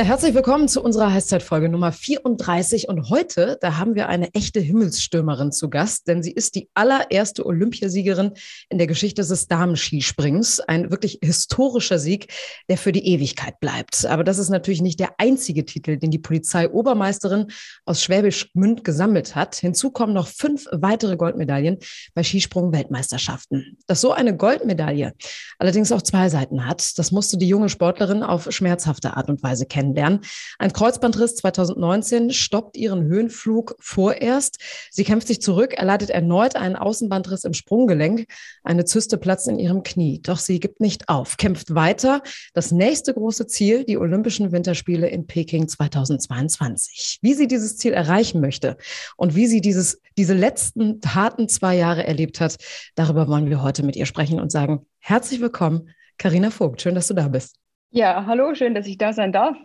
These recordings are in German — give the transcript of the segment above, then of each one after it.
Ja, herzlich willkommen zu unserer Heißzeitfolge Nummer 34. Und heute, da haben wir eine echte Himmelsstürmerin zu Gast, denn sie ist die allererste Olympiasiegerin in der Geschichte des Damenskisprings. Ein wirklich historischer Sieg, der für die Ewigkeit bleibt. Aber das ist natürlich nicht der einzige Titel, den die Polizeiobermeisterin aus Schwäbisch Münd gesammelt hat. Hinzu kommen noch fünf weitere Goldmedaillen bei Skisprung-Weltmeisterschaften. Dass so eine Goldmedaille allerdings auch zwei Seiten hat, das musste die junge Sportlerin auf schmerzhafte Art und Weise kennen kennenlernen. Ein Kreuzbandriss 2019 stoppt ihren Höhenflug vorerst. Sie kämpft sich zurück, erleidet erneut einen Außenbandriss im Sprunggelenk. Eine Zyste platzt in ihrem Knie. Doch sie gibt nicht auf, kämpft weiter. Das nächste große Ziel, die Olympischen Winterspiele in Peking 2022. Wie sie dieses Ziel erreichen möchte und wie sie dieses, diese letzten harten zwei Jahre erlebt hat, darüber wollen wir heute mit ihr sprechen und sagen, herzlich willkommen, Karina Vogt. Schön, dass du da bist. Ja, hallo, schön, dass ich da sein darf.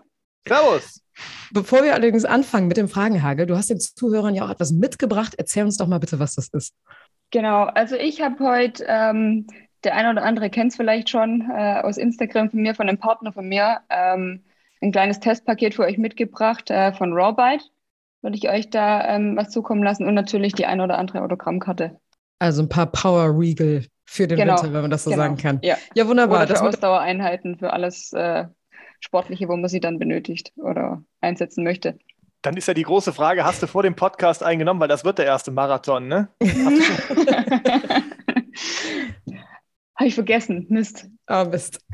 Servus. Bevor wir allerdings anfangen mit dem Fragenhagel, du hast den Zuhörern ja auch etwas mitgebracht. Erzähl uns doch mal bitte, was das ist. Genau, also ich habe heute, ähm, der eine oder andere kennt es vielleicht schon äh, aus Instagram von mir, von einem Partner von mir, ähm, ein kleines Testpaket für euch mitgebracht äh, von Rawbite. Würde ich euch da ähm, was zukommen lassen und natürlich die eine oder andere Autogrammkarte. Also ein paar Power Regal für den genau. Winter, wenn man das so genau. sagen kann. Ja, ja wunderbar. Oder für Ausdauereinheiten, für alles äh, Sportliche, wo man sie dann benötigt oder einsetzen möchte. Dann ist ja die große Frage, hast du vor dem Podcast eingenommen, weil das wird der erste Marathon, ne? Habe ich vergessen. Mist. Ah, Mist.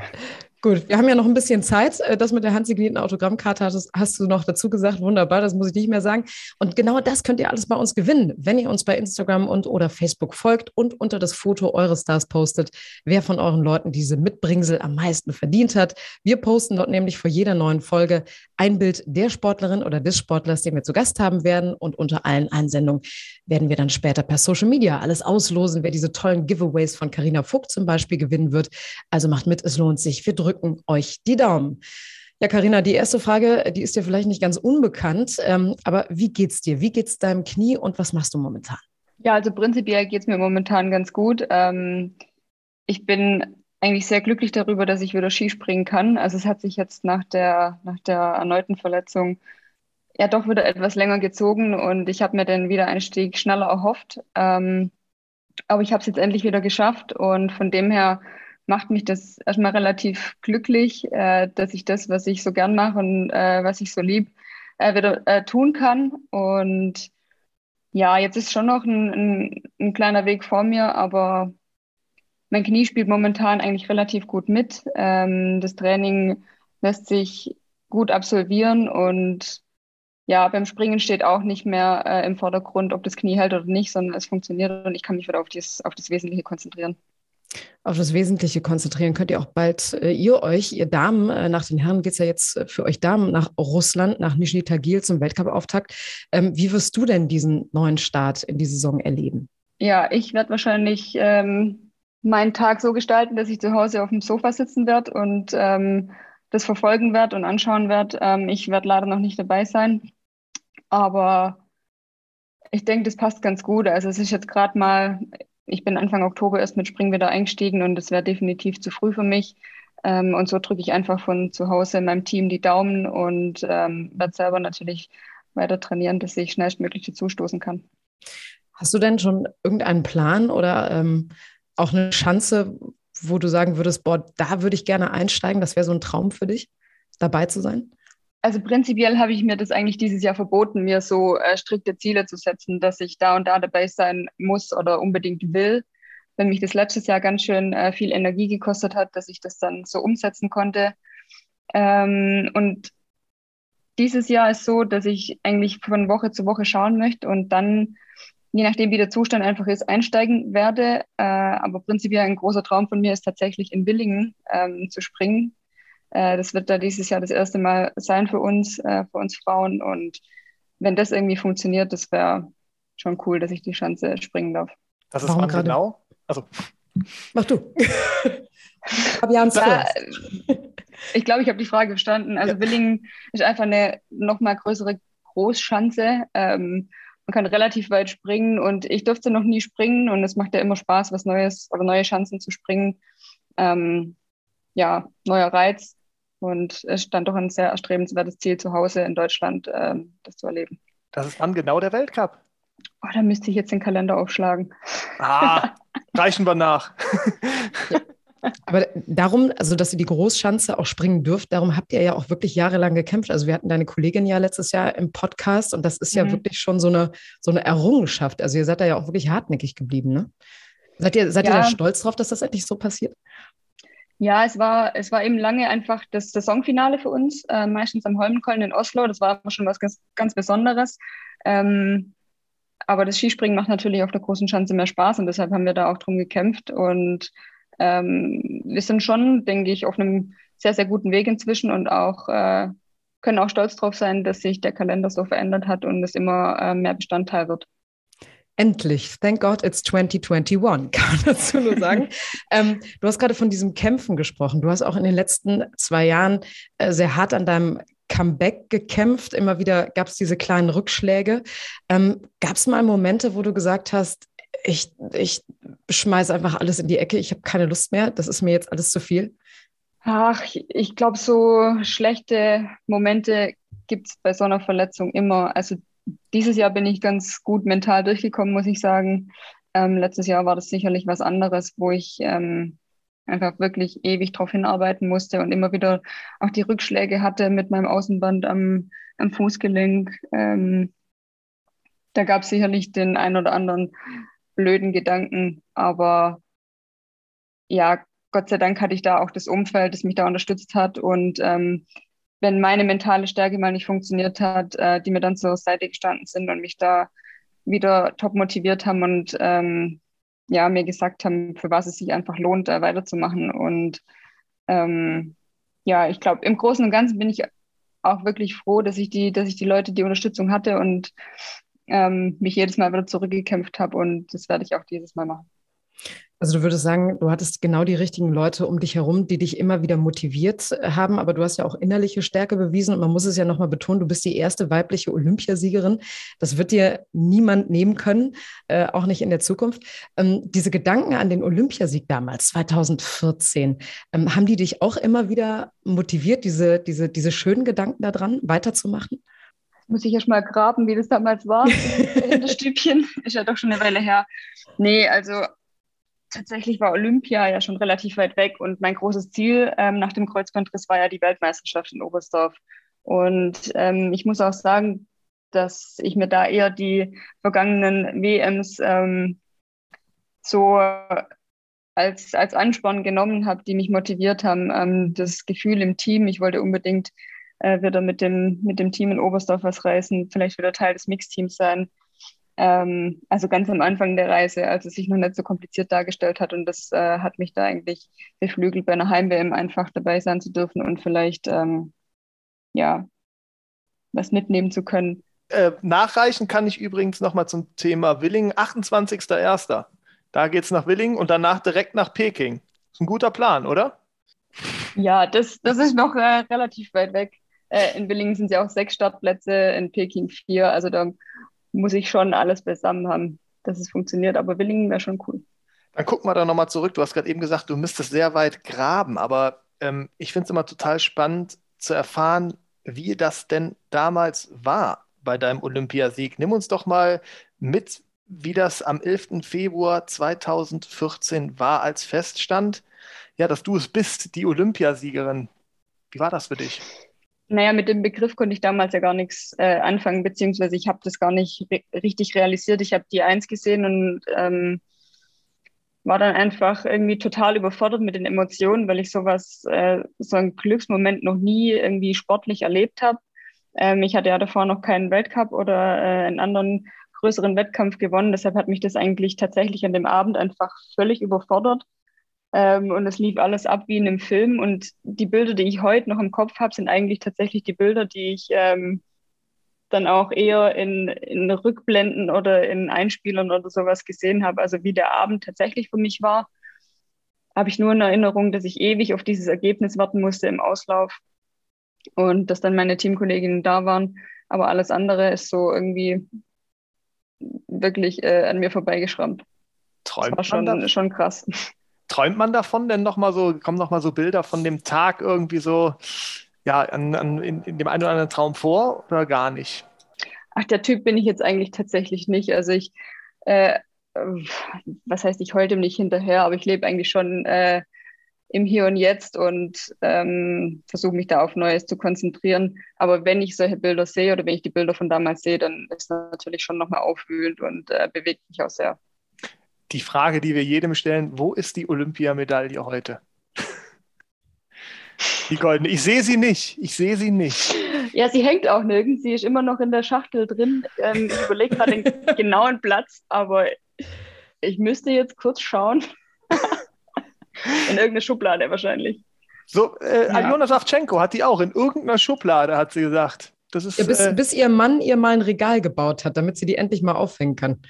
Gut, wir haben ja noch ein bisschen Zeit. Äh, das mit der handsignierten Autogrammkarte hast, hast, du noch dazu gesagt. Wunderbar, das muss ich nicht mehr sagen. Und genau das könnt ihr alles bei uns gewinnen, wenn ihr uns bei Instagram und oder Facebook folgt und unter das Foto eures Stars postet, wer von euren Leuten diese Mitbringsel am meisten verdient hat. Wir posten dort nämlich vor jeder neuen Folge ein Bild der Sportlerin oder des Sportlers, den wir zu Gast haben werden. Und unter allen Einsendungen werden wir dann später per Social Media alles auslosen, wer diese tollen Giveaways von Carina Vogt zum Beispiel gewinnen wird. Also macht mit, es lohnt sich. Wir drücken drücken euch die Daumen. Ja, Karina, die erste Frage, die ist dir vielleicht nicht ganz unbekannt, ähm, aber wie geht's dir? Wie geht's deinem Knie und was machst du momentan? Ja, also prinzipiell geht es mir momentan ganz gut. Ähm, ich bin eigentlich sehr glücklich darüber, dass ich wieder Skispringen kann. Also es hat sich jetzt nach der, nach der erneuten Verletzung ja doch wieder etwas länger gezogen und ich habe mir den Wiedereinstieg schneller erhofft. Ähm, aber ich habe es jetzt endlich wieder geschafft und von dem her macht mich das erstmal relativ glücklich, äh, dass ich das, was ich so gern mache und äh, was ich so lieb, äh, wieder äh, tun kann. Und ja, jetzt ist schon noch ein, ein, ein, kleiner Weg vor mir, aber mein Knie spielt momentan eigentlich relativ gut mit. Ähm, das Training lässt sich gut absolvieren und ja, beim Springen steht auch nicht mehr äh, im Vordergrund, ob das Knie hält oder nicht, sondern es funktioniert und ich kann mich wieder auf, dies, auf das Wesentliche konzentrieren auf das Wesentliche konzentrieren, könnt ihr auch bald äh, ihr euch, ihr Damen, äh, nach den Herren geht es ja jetzt äh, für euch Damen nach Russland, nach Nizhny Tagil zum Weltcup-Auftakt. Ähm, wie wirst du denn diesen neuen Start in die Saison erleben? Ja, ich werde wahrscheinlich ähm, meinen Tag so gestalten, dass ich zu Hause auf dem Sofa sitzen werde und ähm, das verfolgen werde und anschauen werde. Ähm, ich werde leider noch nicht dabei sein, aber ich denke, das passt ganz gut. Also es ist jetzt gerade mal ich bin Anfang Oktober erst mit Spring wieder eingestiegen und es wäre definitiv zu früh für mich. Ähm, und so drücke ich einfach von zu Hause in meinem Team die Daumen und ähm, werde selber natürlich weiter trainieren, dass ich schnellstmöglich dazustoßen kann. Hast du denn schon irgendeinen Plan oder ähm, auch eine Chance, wo du sagen würdest, boah, da würde ich gerne einsteigen, das wäre so ein Traum für dich, dabei zu sein? Also prinzipiell habe ich mir das eigentlich dieses Jahr verboten, mir so äh, strikte Ziele zu setzen, dass ich da und da dabei sein muss oder unbedingt will. Wenn mich das letztes Jahr ganz schön äh, viel Energie gekostet hat, dass ich das dann so umsetzen konnte. Ähm, und dieses Jahr ist so, dass ich eigentlich von Woche zu Woche schauen möchte und dann, je nachdem wie der Zustand einfach ist, einsteigen werde. Äh, aber prinzipiell ein großer Traum von mir ist tatsächlich in Willingen ähm, zu springen äh, das wird da dieses Jahr das erste Mal sein für uns, äh, für uns Frauen. Und wenn das irgendwie funktioniert, das wäre schon cool, dass ich die Chance springen darf. Das ist Warum wann genau? Also. Mach du. Fabians ja, ich glaube, ich habe die Frage verstanden. Also ja. Willingen ist einfach eine noch mal größere Großschanze. Ähm, man kann relativ weit springen und ich durfte noch nie springen und es macht ja immer Spaß, was Neues oder neue Chancen zu springen. Ähm, ja, neuer Reiz und es stand doch ein sehr erstrebenswertes Ziel zu Hause in Deutschland, ähm, das zu erleben. Das ist dann genau der Weltcup. Oh, da müsste ich jetzt den Kalender aufschlagen. Ah, reichen wir nach. Aber darum, also dass ihr die Großschanze auch springen dürft, darum habt ihr ja auch wirklich jahrelang gekämpft. Also wir hatten deine Kollegin ja letztes Jahr im Podcast und das ist ja mhm. wirklich schon so eine, so eine Errungenschaft. Also ihr seid da ja auch wirklich hartnäckig geblieben, ne? Seid ihr, seid ja. ihr da stolz drauf, dass das endlich so passiert? Ja, es war, es war eben lange einfach das Saisonfinale für uns, äh, meistens am Holmenkollen in Oslo. Das war schon was ganz, ganz Besonderes. Ähm, aber das Skispringen macht natürlich auf der großen Schanze mehr Spaß und deshalb haben wir da auch drum gekämpft. Und ähm, wir sind schon, denke ich, auf einem sehr, sehr guten Weg inzwischen und auch äh, können auch stolz darauf sein, dass sich der Kalender so verändert hat und es immer äh, mehr Bestandteil wird. Endlich, thank God it's 2021, kann man dazu nur sagen. ähm, du hast gerade von diesem Kämpfen gesprochen. Du hast auch in den letzten zwei Jahren äh, sehr hart an deinem Comeback gekämpft. Immer wieder gab es diese kleinen Rückschläge. Ähm, gab es mal Momente, wo du gesagt hast, ich, ich schmeiße einfach alles in die Ecke, ich habe keine Lust mehr, das ist mir jetzt alles zu viel? Ach, ich glaube, so schlechte Momente gibt es bei so einer Verletzung immer. Also dieses Jahr bin ich ganz gut mental durchgekommen, muss ich sagen. Ähm, letztes Jahr war das sicherlich was anderes, wo ich ähm, einfach wirklich ewig darauf hinarbeiten musste und immer wieder auch die Rückschläge hatte mit meinem Außenband am, am Fußgelenk. Ähm, da gab es sicherlich den ein oder anderen blöden Gedanken, aber ja, Gott sei Dank hatte ich da auch das Umfeld, das mich da unterstützt hat und ähm, wenn meine mentale Stärke mal nicht funktioniert hat, äh, die mir dann zur Seite gestanden sind und mich da wieder top motiviert haben und ähm, ja, mir gesagt haben, für was es sich einfach lohnt, da weiterzumachen. Und ähm, ja, ich glaube, im Großen und Ganzen bin ich auch wirklich froh, dass ich die, dass ich die Leute die Unterstützung hatte und ähm, mich jedes Mal wieder zurückgekämpft habe und das werde ich auch dieses Mal machen. Also du würdest sagen, du hattest genau die richtigen Leute um dich herum, die dich immer wieder motiviert haben, aber du hast ja auch innerliche Stärke bewiesen und man muss es ja nochmal betonen, du bist die erste weibliche Olympiasiegerin. Das wird dir niemand nehmen können, äh, auch nicht in der Zukunft. Ähm, diese Gedanken an den Olympiasieg damals, 2014, ähm, haben die dich auch immer wieder motiviert, diese, diese, diese schönen Gedanken daran weiterzumachen? Muss ich erst mal graben, wie das damals war das Stübchen. Ist ja doch schon eine Weile her. Nee, also tatsächlich war Olympia ja schon relativ weit weg und mein großes Ziel ähm, nach dem Kreuzbandriss war ja die Weltmeisterschaft in Oberstdorf. Und ähm, ich muss auch sagen, dass ich mir da eher die vergangenen WMs ähm, so als, als Ansporn genommen habe, die mich motiviert haben. Ähm, das Gefühl im Team, ich wollte unbedingt äh, wieder mit dem, mit dem Team in Oberstdorf was reißen, vielleicht wieder Teil des Mixteams sein. Ähm, also ganz am Anfang der Reise, als es sich noch nicht so kompliziert dargestellt hat. Und das äh, hat mich da eigentlich beflügelt, bei einer Heim-WM einfach dabei sein zu dürfen und vielleicht ähm, ja was mitnehmen zu können. Äh, nachreichen kann ich übrigens nochmal zum Thema Willingen, 28.01. Da geht es nach Willingen und danach direkt nach Peking. Das ist ein guter Plan, oder? Ja, das, das ist noch äh, relativ weit weg. Äh, in Willingen sind es ja auch sechs Startplätze, in Peking vier. Also da muss ich schon alles beisammen haben, dass es funktioniert. Aber Willingen wäre schon cool. Dann gucken wir da nochmal zurück. Du hast gerade eben gesagt, du müsstest sehr weit graben. Aber ähm, ich finde es immer total spannend zu erfahren, wie das denn damals war bei deinem Olympiasieg. Nimm uns doch mal mit, wie das am 11. Februar 2014 war, als feststand, ja, dass du es bist, die Olympiasiegerin. Wie war das für dich? Naja, mit dem Begriff konnte ich damals ja gar nichts äh, anfangen, beziehungsweise ich habe das gar nicht re richtig realisiert. Ich habe die Eins gesehen und ähm, war dann einfach irgendwie total überfordert mit den Emotionen, weil ich sowas, äh, so einen Glücksmoment noch nie irgendwie sportlich erlebt habe. Ähm, ich hatte ja davor noch keinen Weltcup oder äh, einen anderen größeren Wettkampf gewonnen. Deshalb hat mich das eigentlich tatsächlich an dem Abend einfach völlig überfordert. Ähm, und es lief alles ab wie in einem Film. Und die Bilder, die ich heute noch im Kopf habe, sind eigentlich tatsächlich die Bilder, die ich ähm, dann auch eher in, in Rückblenden oder in Einspielern oder sowas gesehen habe. Also wie der Abend tatsächlich für mich war. habe ich nur in Erinnerung, dass ich ewig auf dieses Ergebnis warten musste im Auslauf und dass dann meine Teamkolleginnen da waren. Aber alles andere ist so irgendwie wirklich äh, an mir vorbeigeschrammt. Träumt das war schon, schon krass. Träumt man davon denn nochmal so, kommen nochmal so Bilder von dem Tag irgendwie so, ja, an, an, in, in dem einen oder anderen Traum vor oder gar nicht? Ach, der Typ bin ich jetzt eigentlich tatsächlich nicht. Also ich, äh, was heißt, ich heule dem nicht hinterher, aber ich lebe eigentlich schon äh, im Hier und Jetzt und ähm, versuche mich da auf Neues zu konzentrieren. Aber wenn ich solche Bilder sehe oder wenn ich die Bilder von damals sehe, dann ist das natürlich schon nochmal aufwühlend und äh, bewegt mich auch sehr. Die Frage, die wir jedem stellen, wo ist die Olympiamedaille heute? die goldene. Ich sehe sie nicht. Ich sehe sie nicht. Ja, sie hängt auch nirgends. Sie ist immer noch in der Schachtel drin. Ähm, ich überlege gerade den genauen Platz, aber ich müsste jetzt kurz schauen. in irgendeine Schublade wahrscheinlich. So, äh, ja. Aljona Savchenko hat die auch in irgendeiner Schublade, hat sie gesagt. Das ist, ja, bis, äh, bis ihr Mann ihr mal ein Regal gebaut hat, damit sie die endlich mal aufhängen kann.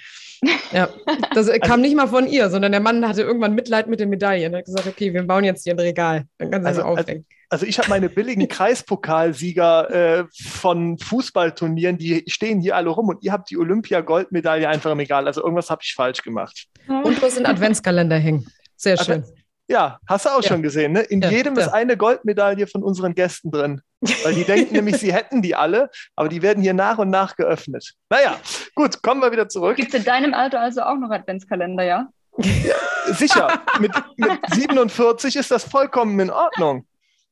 Ja, das kam also, nicht mal von ihr, sondern der Mann hatte irgendwann Mitleid mit den Medaillen. Er hat gesagt, okay, wir bauen jetzt hier ein Regal, dann kann sie also, aufhängen. Also, also ich habe meine billigen Kreispokalsieger äh, von Fußballturnieren, die stehen hier alle rum und ihr habt die Olympia-Goldmedaille einfach im Regal. Also irgendwas habe ich falsch gemacht. Und du hast einen Adventskalender hängen. Sehr schön. Ja, hast du auch ja. schon gesehen, ne? In ja, jedem ja. ist eine Goldmedaille von unseren Gästen drin. Weil die denken nämlich, sie hätten die alle, aber die werden hier nach und nach geöffnet. Naja, gut, kommen wir wieder zurück. Gibt es in deinem Alter also auch noch Adventskalender, ja? ja sicher, mit, mit 47 ist das vollkommen in Ordnung.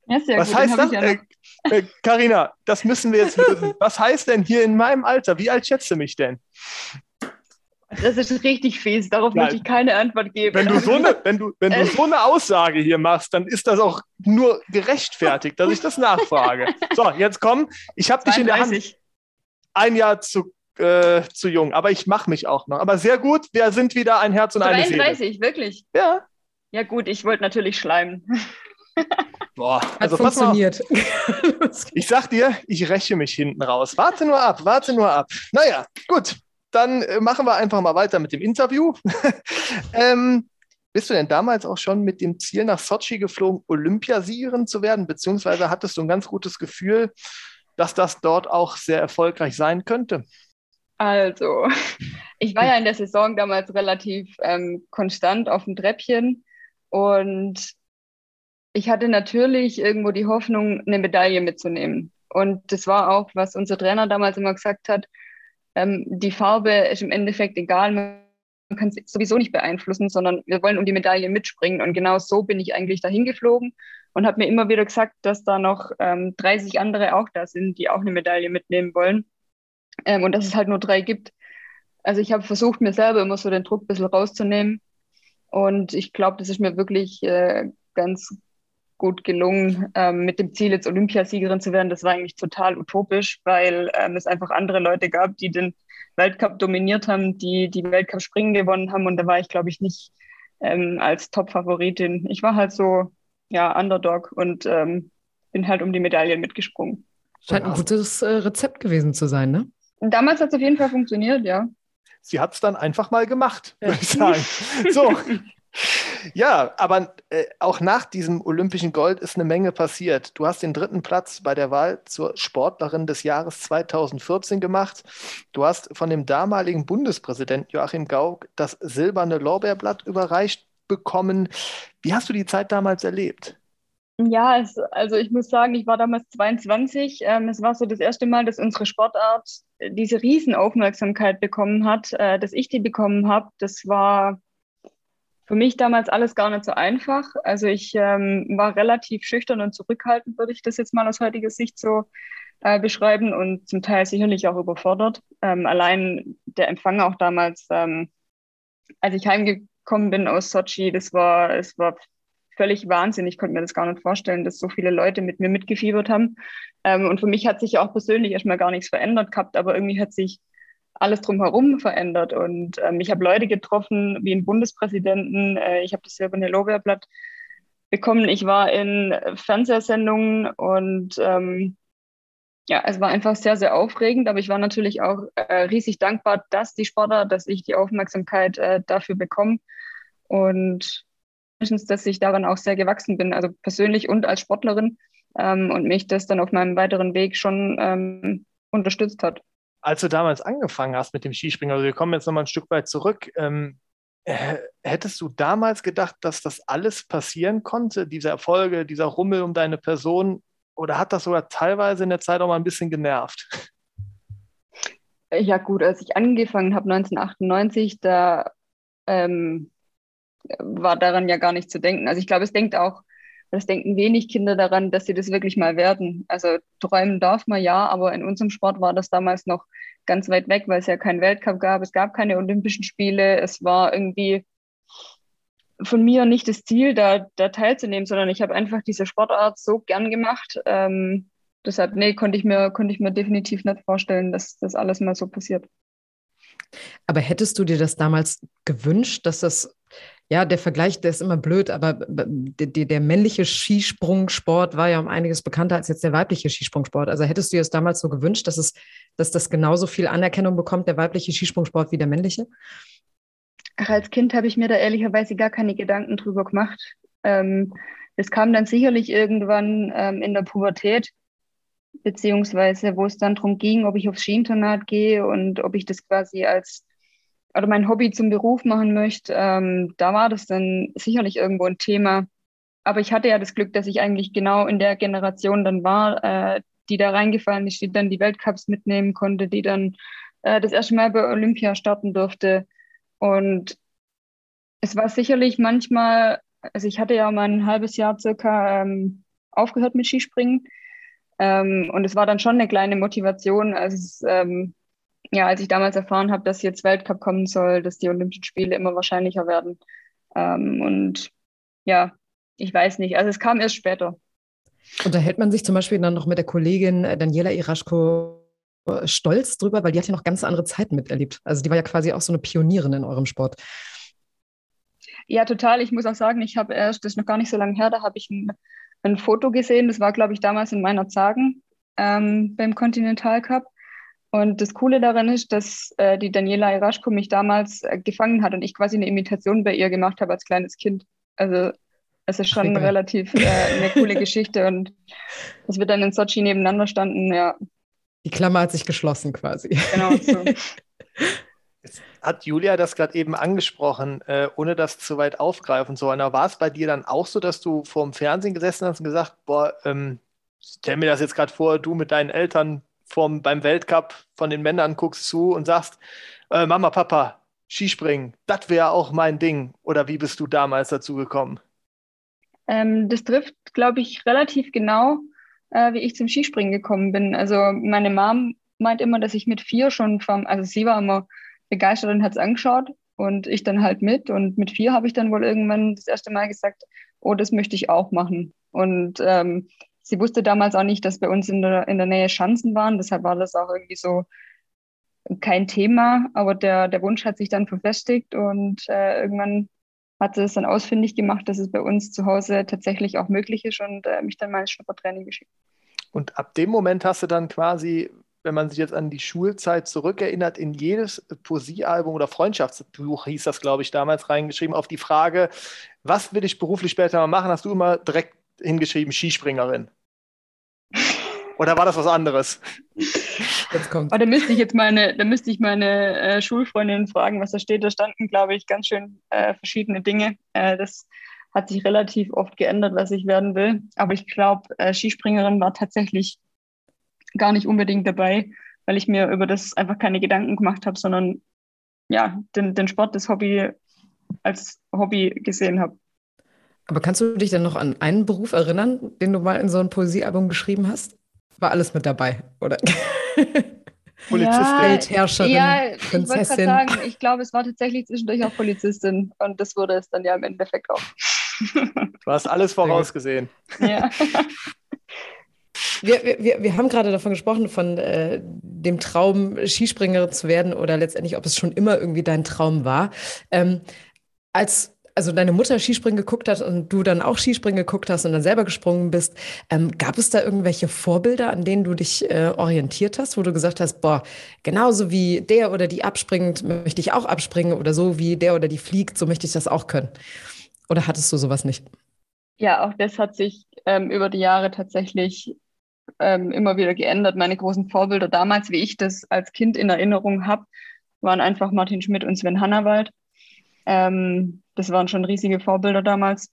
Ja, sehr Was gut, heißt das? Äh, äh, Carina, äh, das müssen wir jetzt lösen. Was heißt denn hier in meinem Alter? Wie alt schätze mich denn? Das ist richtig fies, darauf Nein. möchte ich keine Antwort geben. Wenn du, so eine, wenn, du, wenn du so eine Aussage hier machst, dann ist das auch nur gerechtfertigt, dass ich das nachfrage. So, jetzt komm, ich habe dich in der Hand. Ein Jahr zu, äh, zu jung, aber ich mache mich auch noch. Aber sehr gut, wir sind wieder ein Herz und 33, eine Seele. 33, wirklich? Ja. Ja gut, ich wollte natürlich schleimen. Boah, also Hat funktioniert. ich sag dir, ich räche mich hinten raus. Warte nur ab, warte nur ab. Naja, gut dann äh, machen wir einfach mal weiter mit dem Interview. ähm, bist du denn damals auch schon mit dem Ziel nach Sochi geflogen, Olympiasiegerin zu werden? Beziehungsweise hattest du ein ganz gutes Gefühl, dass das dort auch sehr erfolgreich sein könnte? Also, ich war ja in der Saison damals relativ ähm, konstant auf dem Treppchen und ich hatte natürlich irgendwo die Hoffnung, eine Medaille mitzunehmen. Und das war auch, was unser Trainer damals immer gesagt hat, ähm, die Farbe ist im Endeffekt egal, man kann es sowieso nicht beeinflussen, sondern wir wollen um die Medaille mitspringen. Und genau so bin ich eigentlich dahin geflogen und habe mir immer wieder gesagt, dass da noch ähm, 30 andere auch da sind, die auch eine Medaille mitnehmen wollen. Ähm, und dass es halt nur drei gibt. Also ich habe versucht, mir selber immer so den Druck ein bisschen rauszunehmen. Und ich glaube, das ist mir wirklich äh, ganz gut gelungen, ähm, mit dem Ziel, jetzt Olympiasiegerin zu werden. Das war eigentlich total utopisch, weil ähm, es einfach andere Leute gab, die den Weltcup dominiert haben, die die Weltcup-Springen gewonnen haben. Und da war ich, glaube ich, nicht ähm, als Top-Favoritin. Ich war halt so, ja, Underdog und ähm, bin halt um die Medaillen mitgesprungen. Scheint ein gutes äh, Rezept gewesen zu sein, ne? Damals hat es auf jeden Fall funktioniert, ja. Sie hat es dann einfach mal gemacht, würde ich sagen. So, ja, aber äh, auch nach diesem olympischen Gold ist eine Menge passiert. Du hast den dritten Platz bei der Wahl zur Sportlerin des Jahres 2014 gemacht. Du hast von dem damaligen Bundespräsidenten Joachim Gauck das silberne Lorbeerblatt überreicht bekommen. Wie hast du die Zeit damals erlebt? Ja, es, also ich muss sagen, ich war damals 22. Ähm, es war so das erste Mal, dass unsere Sportart diese Riesenaufmerksamkeit bekommen hat, äh, dass ich die bekommen habe. Das war für mich damals alles gar nicht so einfach. Also ich ähm, war relativ schüchtern und zurückhaltend, würde ich das jetzt mal aus heutiger Sicht so äh, beschreiben und zum Teil sicherlich auch überfordert. Ähm, allein der Empfang auch damals, ähm, als ich heimgekommen bin aus Sochi, das war, es war völlig Wahnsinn. Ich konnte mir das gar nicht vorstellen, dass so viele Leute mit mir mitgefiebert haben. Ähm, und für mich hat sich auch persönlich erstmal gar nichts verändert gehabt, aber irgendwie hat sich alles drumherum verändert. Und ähm, ich habe Leute getroffen, wie einen Bundespräsidenten. Äh, ich habe das Silberne Lorbeerblatt bekommen. Ich war in Fernsehsendungen und ähm, ja, es war einfach sehr, sehr aufregend. Aber ich war natürlich auch äh, riesig dankbar, dass die Sportler, dass ich die Aufmerksamkeit äh, dafür bekomme. Und dass ich daran auch sehr gewachsen bin, also persönlich und als Sportlerin ähm, und mich das dann auf meinem weiteren Weg schon ähm, unterstützt hat. Als du damals angefangen hast mit dem Skispringen, also wir kommen jetzt nochmal ein Stück weit zurück, ähm, hättest du damals gedacht, dass das alles passieren konnte, diese Erfolge, dieser Rummel um deine Person, oder hat das sogar teilweise in der Zeit auch mal ein bisschen genervt? Ja gut, als ich angefangen habe 1998, da ähm, war daran ja gar nicht zu denken. Also ich glaube, es denkt auch, das denken wenig Kinder daran, dass sie das wirklich mal werden. Also träumen darf man ja, aber in unserem Sport war das damals noch ganz weit weg, weil es ja keinen Weltcup gab, es gab keine Olympischen Spiele, es war irgendwie von mir nicht das Ziel, da, da teilzunehmen, sondern ich habe einfach diese Sportart so gern gemacht. Ähm, deshalb, nee, konnte ich mir, konnte ich mir definitiv nicht vorstellen, dass das alles mal so passiert. Aber hättest du dir das damals gewünscht, dass das, ja, der Vergleich, der ist immer blöd, aber der, der männliche Skisprungsport war ja um einiges bekannter als jetzt der weibliche Skisprungsport. Also hättest du dir das damals so gewünscht, dass es, dass das genauso viel Anerkennung bekommt, der weibliche Skisprungsport wie der männliche? Ach, als Kind habe ich mir da ehrlicherweise gar keine Gedanken drüber gemacht. Ähm, es kam dann sicherlich irgendwann ähm, in der Pubertät, beziehungsweise wo es dann darum ging, ob ich aufs Skiinternat gehe und ob ich das quasi als oder mein Hobby zum Beruf machen möchte, ähm, da war das dann sicherlich irgendwo ein Thema. Aber ich hatte ja das Glück, dass ich eigentlich genau in der Generation dann war, äh, die da reingefallen ist, die dann die Weltcups mitnehmen konnte, die dann äh, das erste Mal bei Olympia starten durfte. Und es war sicherlich manchmal, also ich hatte ja mal ein halbes Jahr circa ähm, aufgehört mit Skispringen. Ähm, und es war dann schon eine kleine Motivation, als, ähm, ja, als ich damals erfahren habe, dass jetzt Weltcup kommen soll, dass die Olympischen Spiele immer wahrscheinlicher werden. Ähm, und ja, ich weiß nicht. Also es kam erst später. Unterhält man sich zum Beispiel dann noch mit der Kollegin äh, Daniela Iraschko äh, stolz drüber, weil die hat ja noch ganz andere Zeiten miterlebt. Also die war ja quasi auch so eine Pionierin in eurem Sport. Ja, total. Ich muss auch sagen, ich habe erst, das ist noch gar nicht so lange her, da habe ich ein ein Foto gesehen, das war, glaube ich, damals in meiner Zagen ähm, beim Continental Cup. Und das Coole daran ist, dass äh, die Daniela Iraschko mich damals äh, gefangen hat und ich quasi eine Imitation bei ihr gemacht habe als kleines Kind. Also es ist schon Ach, relativ äh, eine coole Geschichte und dass wir dann in Sochi nebeneinander standen, ja. Die Klammer hat sich geschlossen quasi. Genau so. Jetzt hat Julia das gerade eben angesprochen, äh, ohne das zu weit aufgreifen zu wollen. war es bei dir dann auch so, dass du vor dem Fernsehen gesessen hast und gesagt, boah, ähm, stell mir das jetzt gerade vor, du mit deinen Eltern vom, beim Weltcup von den Männern guckst zu und sagst, äh, Mama, Papa, Skispringen, das wäre auch mein Ding. Oder wie bist du damals dazu gekommen? Ähm, das trifft, glaube ich, relativ genau, äh, wie ich zum Skispringen gekommen bin. Also meine Mom meint immer, dass ich mit vier schon vom, also sie war immer begeistert und hat es angeschaut und ich dann halt mit. Und mit vier habe ich dann wohl irgendwann das erste Mal gesagt, oh, das möchte ich auch machen. Und ähm, sie wusste damals auch nicht, dass bei uns in der, in der Nähe Schanzen waren. Deshalb war das auch irgendwie so kein Thema. Aber der, der Wunsch hat sich dann verfestigt und äh, irgendwann hat sie es dann ausfindig gemacht, dass es bei uns zu Hause tatsächlich auch möglich ist und äh, mich dann mal ins Schnuppertraining geschickt. Und ab dem Moment hast du dann quasi wenn man sich jetzt an die Schulzeit zurückerinnert, in jedes Poesiealbum oder Freundschaftsbuch hieß das, glaube ich, damals reingeschrieben, auf die Frage, was will ich beruflich später mal machen, hast du immer direkt hingeschrieben, Skispringerin. Oder war das was anderes? Jetzt kommt. Oh, da müsste ich jetzt meine, da müsste ich meine äh, Schulfreundin fragen, was da steht. Da standen, glaube ich, ganz schön äh, verschiedene Dinge. Äh, das hat sich relativ oft geändert, was ich werden will. Aber ich glaube, äh, Skispringerin war tatsächlich gar nicht unbedingt dabei, weil ich mir über das einfach keine Gedanken gemacht habe, sondern ja, den, den Sport, das Hobby als Hobby gesehen habe. Aber kannst du dich denn noch an einen Beruf erinnern, den du mal in so ein Poesiealbum geschrieben hast? War alles mit dabei, oder? Polizistin, ja, Weltherrscherin, ja, Prinzessin. Ich sagen, ich glaube, es war tatsächlich zwischendurch auch Polizistin und das wurde es dann ja im Endeffekt auch. Du hast alles vorausgesehen. Ja. Wir, wir, wir haben gerade davon gesprochen, von äh, dem Traum, Skispringer zu werden oder letztendlich, ob es schon immer irgendwie dein Traum war. Ähm, als also deine Mutter Skispringen geguckt hat und du dann auch Skispringen geguckt hast und dann selber gesprungen bist, ähm, gab es da irgendwelche Vorbilder, an denen du dich äh, orientiert hast, wo du gesagt hast, boah, genauso wie der oder die abspringt, möchte ich auch abspringen oder so wie der oder die fliegt, so möchte ich das auch können? Oder hattest du sowas nicht? Ja, auch das hat sich ähm, über die Jahre tatsächlich ähm, immer wieder geändert. Meine großen Vorbilder damals, wie ich das als Kind in Erinnerung habe, waren einfach Martin Schmidt und Sven Hannawald. Ähm, das waren schon riesige Vorbilder damals.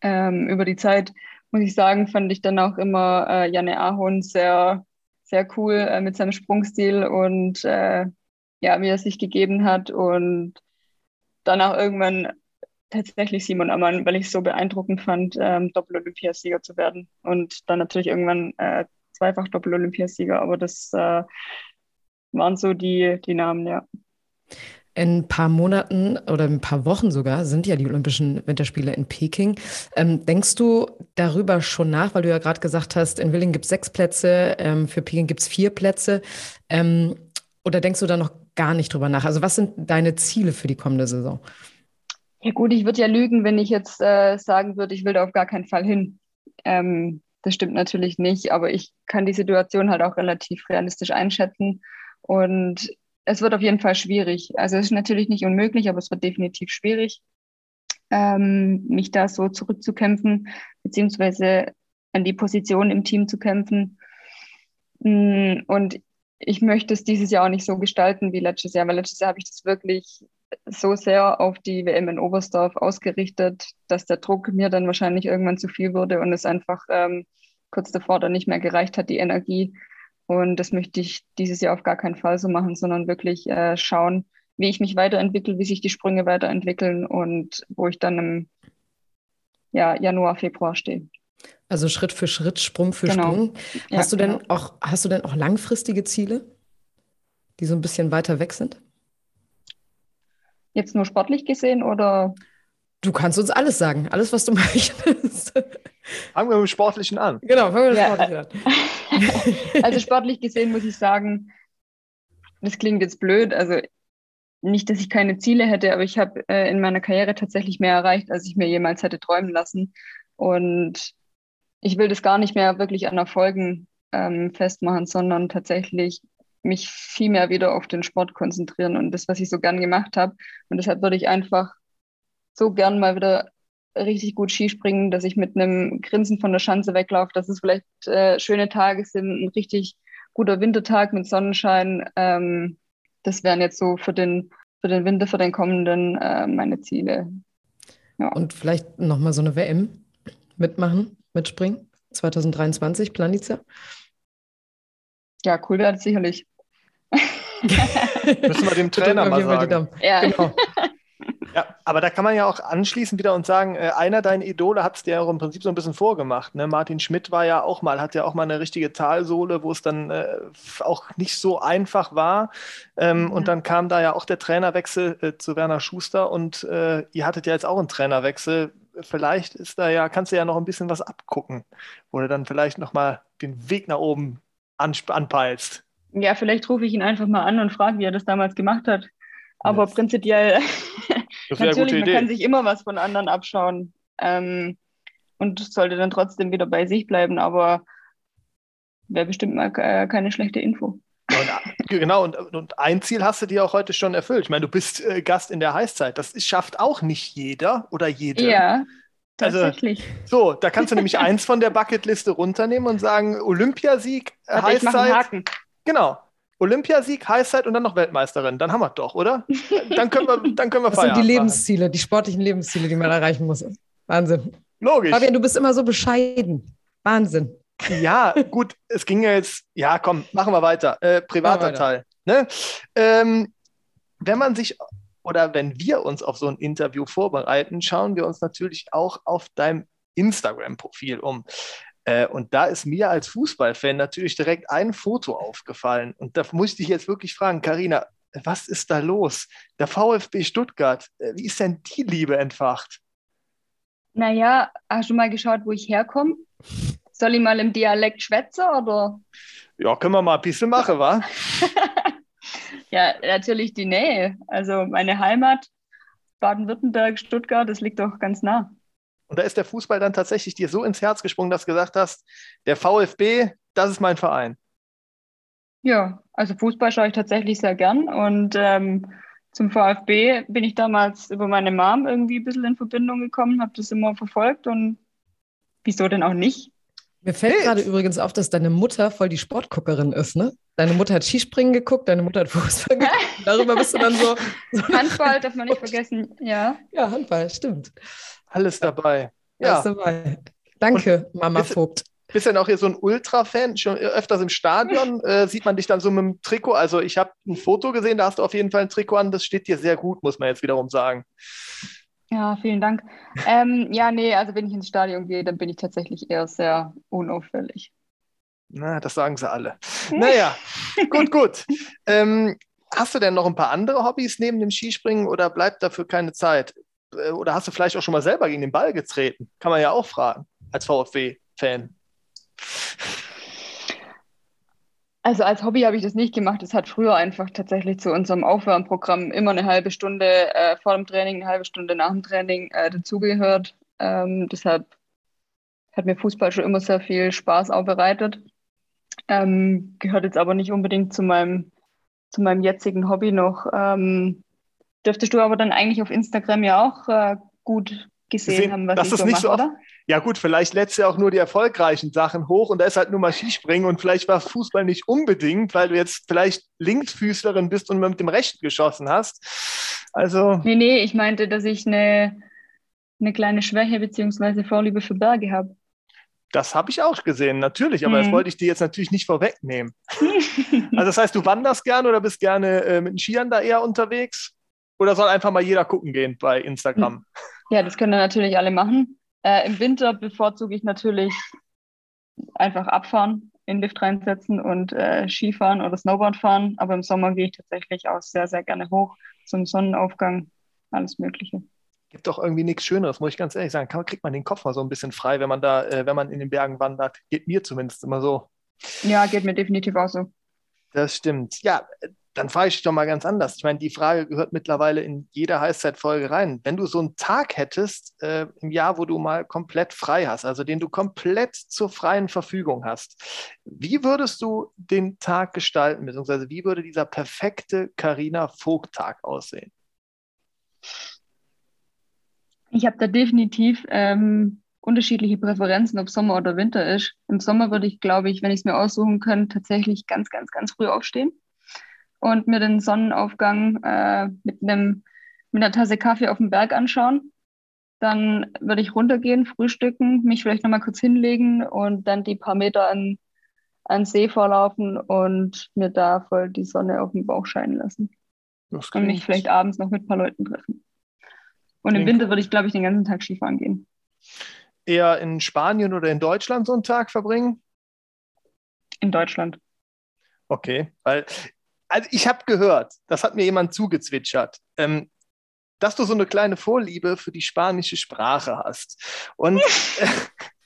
Ähm, über die Zeit, muss ich sagen, fand ich dann auch immer äh, Janne Ahon sehr, sehr cool äh, mit seinem Sprungstil und äh, ja, wie er sich gegeben hat. Und dann auch irgendwann tatsächlich Simon Ammann, weil ich es so beeindruckend fand, ähm, Doppel-Olympiasieger zu werden. Und dann natürlich irgendwann äh, zweifach Doppel-Olympiasieger, aber das äh, waren so die, die Namen, ja. In ein paar Monaten oder ein paar Wochen sogar sind ja die Olympischen Winterspiele in Peking. Ähm, denkst du darüber schon nach, weil du ja gerade gesagt hast, in Willing gibt es sechs Plätze, ähm, für Peking gibt es vier Plätze. Ähm, oder denkst du da noch gar nicht drüber nach? Also was sind deine Ziele für die kommende Saison? Ja gut, ich würde ja lügen, wenn ich jetzt äh, sagen würde, ich will da auf gar keinen Fall hin. Ähm, das stimmt natürlich nicht, aber ich kann die Situation halt auch relativ realistisch einschätzen. Und es wird auf jeden Fall schwierig. Also es ist natürlich nicht unmöglich, aber es wird definitiv schwierig, ähm, mich da so zurückzukämpfen, beziehungsweise an die Position im Team zu kämpfen. Mm, und ich möchte es dieses Jahr auch nicht so gestalten wie letztes Jahr, weil letztes Jahr habe ich das wirklich so sehr auf die WM in Oberstdorf ausgerichtet, dass der Druck mir dann wahrscheinlich irgendwann zu viel wurde und es einfach ähm, kurz davor dann nicht mehr gereicht hat, die Energie. Und das möchte ich dieses Jahr auf gar keinen Fall so machen, sondern wirklich äh, schauen, wie ich mich weiterentwickle, wie sich die Sprünge weiterentwickeln und wo ich dann im ja, Januar, Februar stehe. Also Schritt für Schritt, Sprung für genau. Sprung. Hast ja, du denn genau. auch, hast du denn auch langfristige Ziele, die so ein bisschen weiter weg sind? Jetzt nur sportlich gesehen oder? Du kannst uns alles sagen, alles, was du möchtest. Fangen wir mit dem Sportlichen an. Genau, fangen wir mit dem ja. Sportlichen an. also sportlich gesehen muss ich sagen, das klingt jetzt blöd, also nicht, dass ich keine Ziele hätte, aber ich habe äh, in meiner Karriere tatsächlich mehr erreicht, als ich mir jemals hätte träumen lassen. Und ich will das gar nicht mehr wirklich an Erfolgen ähm, festmachen, sondern tatsächlich mich viel mehr wieder auf den Sport konzentrieren und das, was ich so gern gemacht habe. Und deshalb würde ich einfach so gern mal wieder richtig gut Skispringen, dass ich mit einem Grinsen von der Schanze weglaufe, dass es vielleicht äh, schöne Tage sind, ein richtig guter Wintertag mit Sonnenschein. Ähm, das wären jetzt so für den, für den Winter, für den kommenden äh, meine Ziele. Ja. Und vielleicht nochmal so eine WM mitmachen, mitspringen, 2023, Planica? Ja, cool wäre das sicherlich. Müssen wir dem Trainer mal sagen. Ja. Genau. Ja, aber da kann man ja auch anschließen wieder und sagen, äh, einer deiner Idole hat es dir ja im Prinzip so ein bisschen vorgemacht. Ne? Martin Schmidt war ja auch mal, hat ja auch mal eine richtige Talsohle, wo es dann äh, auch nicht so einfach war. Ähm, mhm. Und dann kam da ja auch der Trainerwechsel äh, zu Werner Schuster und äh, ihr hattet ja jetzt auch einen Trainerwechsel. Vielleicht ist da ja, kannst du ja noch ein bisschen was abgucken, wo du dann vielleicht nochmal den Weg nach oben anpeilst. Ja, vielleicht rufe ich ihn einfach mal an und frage, wie er das damals gemacht hat. Aber yes. prinzipiell, natürlich, man kann sich immer was von anderen abschauen ähm, und sollte dann trotzdem wieder bei sich bleiben, aber wäre bestimmt mal äh, keine schlechte Info. Und, äh, genau, und, und, ein Ziel hast du dir auch heute schon erfüllt. Ich meine, du bist äh, Gast in der Heißzeit. Das schafft auch nicht jeder oder jede. Ja, also, tatsächlich. Also, so, da kannst du nämlich eins von der Bucketliste runternehmen und sagen: Olympiasieg, Warte, Heißzeit. Genau. Olympiasieg, Heißzeit und dann noch Weltmeisterin. Dann haben wir doch, oder? Dann können wir, dann können wir das feiern. Das sind die Lebensziele, die sportlichen Lebensziele, die man erreichen muss. Wahnsinn. Logisch. Fabian, du bist immer so bescheiden. Wahnsinn. Ja, gut, es ging ja jetzt, ja, komm, machen wir weiter. Äh, privater weiter. Teil. Ne? Ähm, wenn man sich oder wenn wir uns auf so ein Interview vorbereiten, schauen wir uns natürlich auch auf deinem Instagram-Profil um. Äh, und da ist mir als Fußballfan natürlich direkt ein Foto aufgefallen. Und da muss ich dich jetzt wirklich fragen, Karina, was ist da los? Der VfB Stuttgart, äh, wie ist denn die Liebe entfacht? Naja, hast du mal geschaut, wo ich herkomme? Soll ich mal im Dialekt schwätzen oder? Ja, können wir mal ein bisschen machen, wa? ja, natürlich die Nähe. Also meine Heimat, Baden-Württemberg, Stuttgart, das liegt doch ganz nah. Und da ist der Fußball dann tatsächlich dir so ins Herz gesprungen, dass du gesagt hast, der VfB, das ist mein Verein. Ja, also Fußball schaue ich tatsächlich sehr gern und ähm, zum VfB bin ich damals über meine Mom irgendwie ein bisschen in Verbindung gekommen, habe das immer verfolgt und wieso denn auch nicht? Mir fällt gerade übrigens auf, dass deine Mutter voll die Sportguckerin ist, ne? Deine Mutter hat Skispringen geguckt, deine Mutter hat Fußball geguckt. Darüber bist du dann so. so Handball darf man nicht vergessen, ja. Ja, Handball, stimmt. Alles dabei. Ja. Alles dabei. Danke, Und Mama Vogt. Bist du denn auch hier so ein Ultra-Fan? Schon öfters im Stadion äh, sieht man dich dann so mit dem Trikot. Also ich habe ein Foto gesehen, da hast du auf jeden Fall ein Trikot an. Das steht dir sehr gut, muss man jetzt wiederum sagen. Ja, vielen Dank. Ähm, ja, nee, also wenn ich ins Stadion gehe, dann bin ich tatsächlich eher sehr unauffällig. Na, das sagen sie alle. Naja, gut, gut. Ähm, hast du denn noch ein paar andere Hobbys neben dem Skispringen oder bleibt dafür keine Zeit? Äh, oder hast du vielleicht auch schon mal selber gegen den Ball getreten? Kann man ja auch fragen, als VfW-Fan. Also als Hobby habe ich das nicht gemacht. Es hat früher einfach tatsächlich zu unserem Aufwärmprogramm immer eine halbe Stunde äh, vor dem Training, eine halbe Stunde nach dem Training äh, dazugehört. Ähm, deshalb hat mir Fußball schon immer sehr viel Spaß auch bereitet. Ähm, gehört jetzt aber nicht unbedingt zu meinem, zu meinem jetzigen Hobby noch. Ähm, dürftest du aber dann eigentlich auf Instagram ja auch äh, gut gesehen Sehen, haben, was das ich ist so nicht mache, so oder? Ja gut, vielleicht lädst du ja auch nur die erfolgreichen Sachen hoch und da ist halt nur mal Skispringen und vielleicht war Fußball nicht unbedingt, weil du jetzt vielleicht Linksfüßlerin bist und mit dem Rechten geschossen hast. Also. Nee, nee, ich meinte, dass ich eine, eine kleine Schwäche bzw. Vorliebe für Berge habe. Das habe ich auch gesehen, natürlich, aber mhm. das wollte ich dir jetzt natürlich nicht vorwegnehmen. also das heißt, du wanderst gerne oder bist gerne äh, mit den Skiern da eher unterwegs? Oder soll einfach mal jeder gucken gehen bei Instagram? Ja, das können natürlich alle machen. Äh, Im Winter bevorzuge ich natürlich einfach abfahren, in Lift reinsetzen und äh, Skifahren oder Snowboard fahren. Aber im Sommer gehe ich tatsächlich auch sehr, sehr gerne hoch zum Sonnenaufgang, alles Mögliche. Gibt doch irgendwie nichts Schöneres, muss ich ganz ehrlich sagen. Kann, kriegt man den Kopf mal so ein bisschen frei, wenn man da, äh, wenn man in den Bergen wandert. Geht mir zumindest immer so. Ja, geht mir definitiv auch so. Das stimmt. Ja, dann frage ich dich doch mal ganz anders. Ich meine, die Frage gehört mittlerweile in jede Heißzeitfolge rein. Wenn du so einen Tag hättest äh, im Jahr, wo du mal komplett frei hast, also den du komplett zur freien Verfügung hast, wie würdest du den Tag gestalten, beziehungsweise wie würde dieser perfekte Carina Vogt-Tag aussehen? Ich habe da definitiv ähm, unterschiedliche Präferenzen, ob Sommer oder Winter ist. Im Sommer würde ich, glaube ich, wenn ich es mir aussuchen könnte, tatsächlich ganz, ganz, ganz früh aufstehen und mir den Sonnenaufgang äh, mit einem mit einer Tasse Kaffee auf dem Berg anschauen. Dann würde ich runtergehen, frühstücken, mich vielleicht nochmal kurz hinlegen und dann die paar Meter an, an See vorlaufen und mir da voll die Sonne auf den Bauch scheinen lassen. Und mich vielleicht abends noch mit ein paar Leuten treffen. Und im Winter würde ich, glaube ich, den ganzen Tag Skifahren gehen. Eher in Spanien oder in Deutschland so einen Tag verbringen? In Deutschland. Okay, weil also ich habe gehört, das hat mir jemand zugezwitschert, ähm, dass du so eine kleine Vorliebe für die spanische Sprache hast. Und,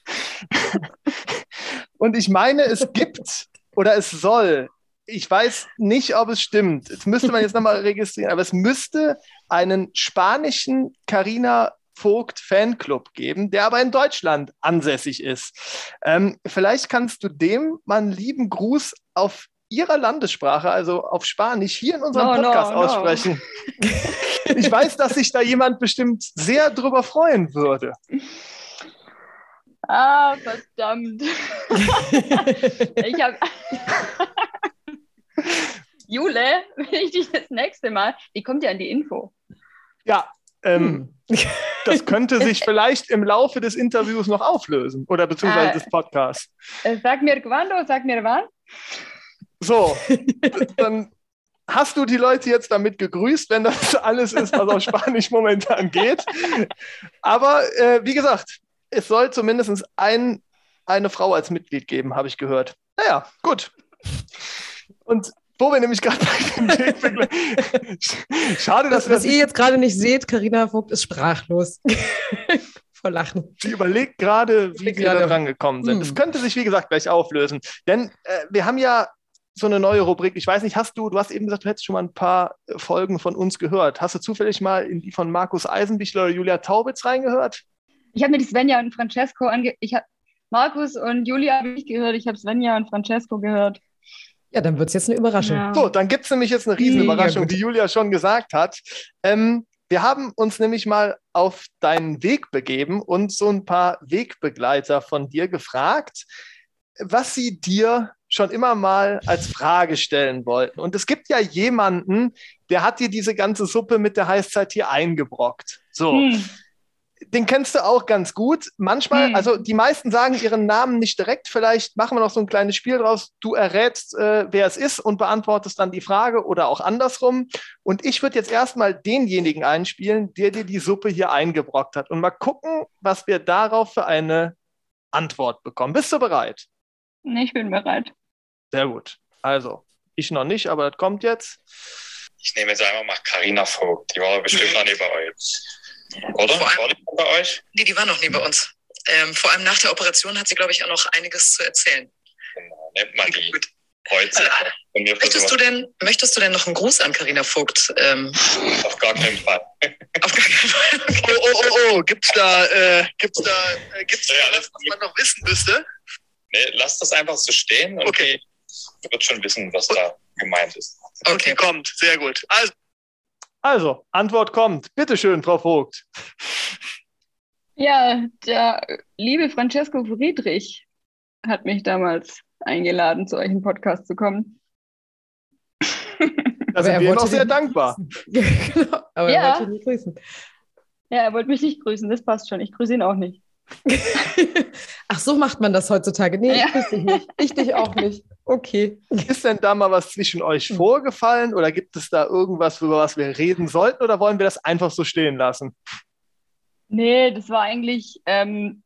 und ich meine, es gibt oder es soll, ich weiß nicht, ob es stimmt, das müsste man jetzt nochmal registrieren, aber es müsste einen spanischen Carina Vogt Fanclub geben, der aber in Deutschland ansässig ist. Ähm, vielleicht kannst du dem mal einen lieben Gruß auf ihrer Landessprache, also auf Spanisch, hier in unserem no, Podcast no, aussprechen. No. ich weiß, dass sich da jemand bestimmt sehr drüber freuen würde. Ah, verdammt. ich habe. Jule, wenn ich dich das nächste Mal, die kommt ja an die Info. Ja, ähm, hm. das könnte sich vielleicht im Laufe des Interviews noch auflösen oder beziehungsweise ah, des Podcasts. Sag mir quando, sag mir wann. So, dann hast du die Leute jetzt damit gegrüßt, wenn das alles ist, was auf Spanisch momentan geht. Aber äh, wie gesagt, es soll zumindest ein, eine Frau als Mitglied geben, habe ich gehört. Naja, gut. Und wo wir nämlich gerade bei dem. Schade, dass das, Was das ihr jetzt gerade nicht seht, Karina Vogt ist sprachlos. Vor Lachen. Sie überlegt gerade, wie wir da dran gekommen sind. Es hm. könnte sich, wie gesagt, gleich auflösen. Denn äh, wir haben ja so eine neue Rubrik. Ich weiß nicht, hast du, du hast eben gesagt, du hättest schon mal ein paar Folgen von uns gehört. Hast du zufällig mal in die von Markus Eisenbichler oder Julia Taubitz reingehört? Ich habe mir die Svenja und Francesco ange... Ich habe Markus und Julia habe ich gehört, ich habe Svenja und Francesco gehört. Ja, dann wird es jetzt eine Überraschung. Ja. So, dann gibt es nämlich jetzt eine Riesenüberraschung, ja, wie Julia schon gesagt hat. Ähm, wir haben uns nämlich mal auf deinen Weg begeben und so ein paar Wegbegleiter von dir gefragt, was sie dir schon immer mal als Frage stellen wollten. Und es gibt ja jemanden, der hat dir diese ganze Suppe mit der Heißzeit hier eingebrockt. So. Hm den kennst du auch ganz gut. Manchmal, hm. also die meisten sagen ihren Namen nicht direkt. Vielleicht machen wir noch so ein kleines Spiel draus. Du errätst, äh, wer es ist und beantwortest dann die Frage oder auch andersrum. Und ich würde jetzt erstmal denjenigen einspielen, der dir die Suppe hier eingebrockt hat. Und mal gucken, was wir darauf für eine Antwort bekommen. Bist du bereit? Ich bin bereit. Sehr gut. Also, ich noch nicht, aber das kommt jetzt. Ich nehme jetzt einfach mal Carina Vogt. Die war bestimmt noch nie bei euch. Oder? Vor allem, war die bei euch? Nee, die war noch nie bei uns. Ähm, vor allem nach der Operation hat sie, glaube ich, auch noch einiges zu erzählen. Genau, nimmt man die. Gut. Heute möchtest, du denn, möchtest du denn noch einen Gruß an Karina Vogt? Ähm, auf gar keinen Fall. auf gar keinen Fall. Okay. Oh, oh, oh, oh, gibt's da, äh, gibt's da, äh, gibt's da ja, was, was man noch wissen müsste? Nee, lass das einfach so stehen und okay. Wird schon wissen, was da gemeint ist. Okay, okay kommt. Sehr gut. Also, also, Antwort kommt. Bitte schön, Frau Vogt. Ja, der liebe Francesco Friedrich hat mich damals eingeladen, zu euch im Podcast zu kommen. Da sind wir noch sehr dankbar. genau, aber ja. er wollte nicht grüßen. Ja, er wollte mich nicht grüßen, das passt schon. Ich grüße ihn auch nicht. Ach, so macht man das heutzutage. Nee, ja. ich dich nicht. Ich dich auch nicht. Okay. Ist denn da mal was zwischen euch hm. vorgefallen oder gibt es da irgendwas, über was wir reden sollten oder wollen wir das einfach so stehen lassen? Nee, das war eigentlich, ähm,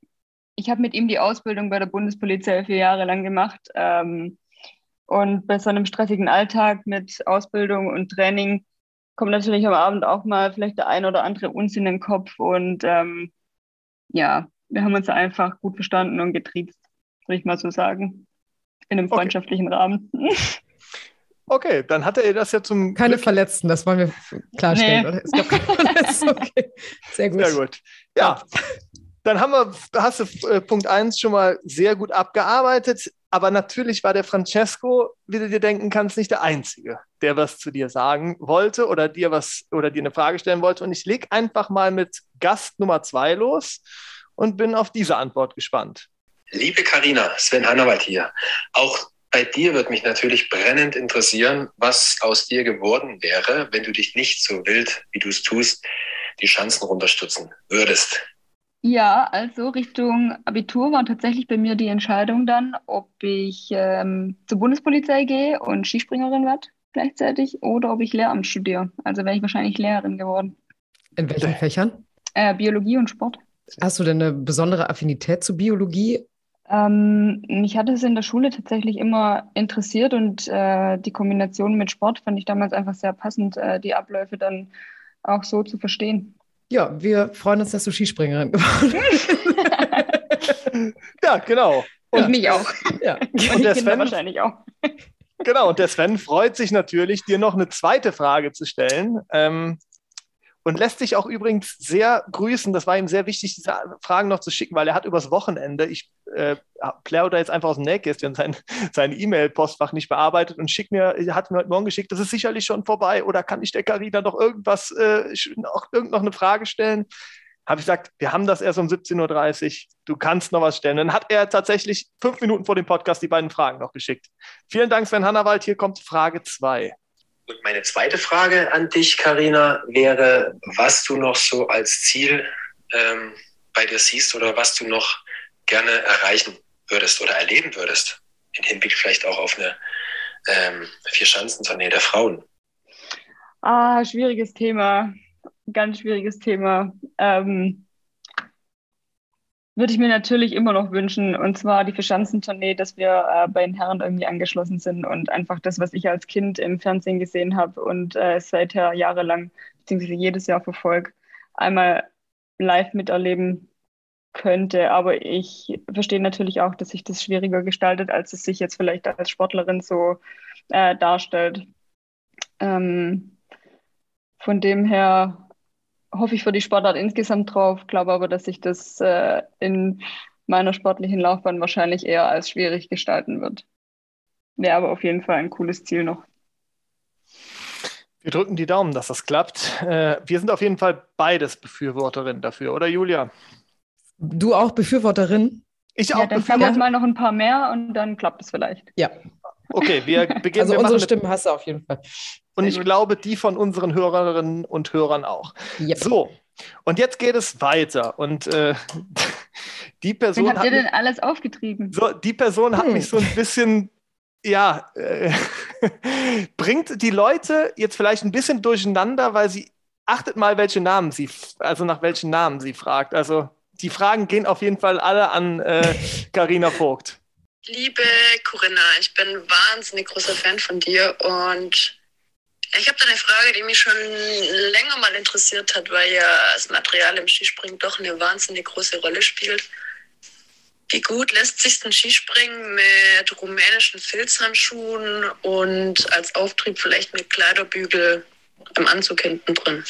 ich habe mit ihm die Ausbildung bei der Bundespolizei vier Jahre lang gemacht. Ähm, und bei so einem stressigen Alltag mit Ausbildung und Training kommt natürlich am Abend auch mal vielleicht der ein oder andere Unsinn in den Kopf. Und ähm, ja, wir haben uns einfach gut verstanden und getriezt, würde ich mal so sagen in einem freundschaftlichen okay. Rahmen. Okay, dann hatte er das ja zum. Keine Glück. Verletzten, das wollen wir klarstellen. Nee. Oder? Es gab keine Verletzten. Okay. Sehr gut. Sehr gut. Ja, dann haben wir, hast du äh, Punkt 1 schon mal sehr gut abgearbeitet. Aber natürlich war der Francesco, wie du dir denken kannst, nicht der Einzige, der was zu dir sagen wollte oder dir was oder dir eine Frage stellen wollte. Und ich lege einfach mal mit Gast Nummer zwei los und bin auf diese Antwort gespannt. Liebe Karina, Sven Hannawald hier. Auch bei dir wird mich natürlich brennend interessieren, was aus dir geworden wäre, wenn du dich nicht so wild, wie du es tust, die Chancen runterstützen würdest. Ja, also Richtung Abitur war tatsächlich bei mir die Entscheidung dann, ob ich ähm, zur Bundespolizei gehe und Skispringerin werde gleichzeitig oder ob ich Lehramt studiere. Also wäre ich wahrscheinlich Lehrerin geworden. In welchen Fächern? Äh, Biologie und Sport. Hast du denn eine besondere Affinität zu Biologie ähm, mich hat es in der Schule tatsächlich immer interessiert und äh, die Kombination mit Sport fand ich damals einfach sehr passend, äh, die Abläufe dann auch so zu verstehen. Ja, wir freuen uns, dass du Skispringerin geworden bist. ja, genau. Und ja. mich auch. Ja. Und, und der Sven wahrscheinlich auch. Genau, und der Sven freut sich natürlich, dir noch eine zweite Frage zu stellen. Ähm, und lässt sich auch übrigens sehr grüßen. Das war ihm sehr wichtig, diese Fragen noch zu schicken, weil er hat übers Wochenende, ich äh, plaudere jetzt einfach aus dem Nähkästchen, sein, sein E-Mail-Postfach nicht bearbeitet und schickt mir, hat mir heute Morgen geschickt, das ist sicherlich schon vorbei oder kann ich der Carina noch irgendwas, äh, noch, irgend noch eine Frage stellen? Habe ich gesagt, wir haben das erst um 17.30 Uhr, du kannst noch was stellen. Dann hat er tatsächlich fünf Minuten vor dem Podcast die beiden Fragen noch geschickt. Vielen Dank, Sven Hannawald. Hier kommt Frage 2. Und meine zweite Frage an dich, Karina, wäre, was du noch so als Ziel ähm, bei dir siehst oder was du noch gerne erreichen würdest oder erleben würdest, im Hinblick vielleicht auch auf eine ähm, Vier-Schanzentournee der Frauen. Ah, schwieriges Thema, ganz schwieriges Thema. Ähm, würde ich mir natürlich immer noch wünschen, und zwar die Verschanzentournee, dass wir äh, bei den Herren irgendwie angeschlossen sind und einfach das, was ich als Kind im Fernsehen gesehen habe und äh, seither jahrelang, beziehungsweise jedes Jahr verfolge, einmal live miterleben könnte. Aber ich verstehe natürlich auch, dass sich das schwieriger gestaltet, als es sich jetzt vielleicht als Sportlerin so äh, darstellt. Ähm, von dem her hoffe ich für die Sportart insgesamt drauf, glaube aber, dass sich das äh, in meiner sportlichen Laufbahn wahrscheinlich eher als schwierig gestalten wird. wäre aber auf jeden Fall ein cooles Ziel noch. Wir drücken die Daumen, dass das klappt. Äh, wir sind auf jeden Fall beides Befürworterin dafür, oder Julia? Du auch Befürworterin? Ich auch ja, dann fangen wir mal noch ein paar mehr und dann klappt es vielleicht. Ja. Okay, wir beginnen. Also wir unsere mit, Stimmen hast du auf jeden Fall. und ich glaube, die von unseren Hörerinnen und Hörern auch. Yep. So, und jetzt geht es weiter. Und äh, die Wen Person habt hat ihr mich, denn alles aufgetrieben? so, die Person hat Hm. mich so ein bisschen, ja, äh, bringt die Leute jetzt vielleicht ein bisschen durcheinander, weil sie achtet mal, welche Namen sie, also nach welchen Namen sie fragt. Also die Fragen gehen auf jeden Fall alle an äh, Carina Vogt. Liebe Corinna, ich bin wahnsinnig großer Fan von dir und ich habe da eine Frage, die mich schon länger mal interessiert hat, weil ja das Material im Skispringen doch eine wahnsinnig große Rolle spielt. Wie gut lässt sich ein Skispringen mit rumänischen Filzhandschuhen und als Auftrieb vielleicht mit Kleiderbügel im Anzug hinten drin?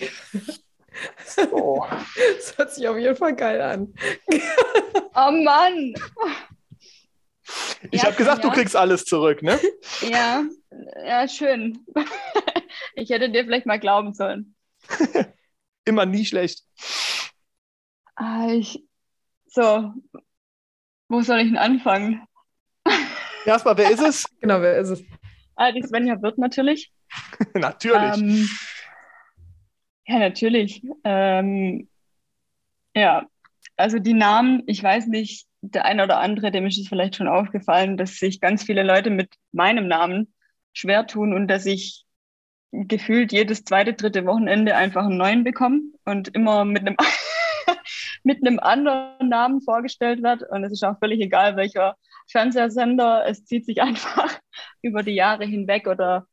Oh. Das hört sich auf jeden Fall geil an. Oh Mann! Ich Ja, habe gesagt, du ja. kriegst alles zurück, ne? Ja, ja, schön. Ich hätte dir vielleicht mal glauben sollen. Immer nie schlecht. Ah, ich, so, wo soll ich denn anfangen? Erstmal, wer ist es? Genau, wer ist es? Ah, die Svenja wird natürlich. Natürlich. Ähm, ja, natürlich. Ähm, ja, also die Namen, ich weiß nicht, der eine oder andere, dem ist es vielleicht schon aufgefallen, dass sich ganz viele Leute mit meinem Namen schwer tun und dass ich gefühlt jedes zweite, dritte Wochenende einfach einen neuen bekomme und immer mit einem, mit einem anderen Namen vorgestellt wird. Und es ist auch völlig egal, welcher Fernsehsender. Es zieht sich einfach über die Jahre hinweg oder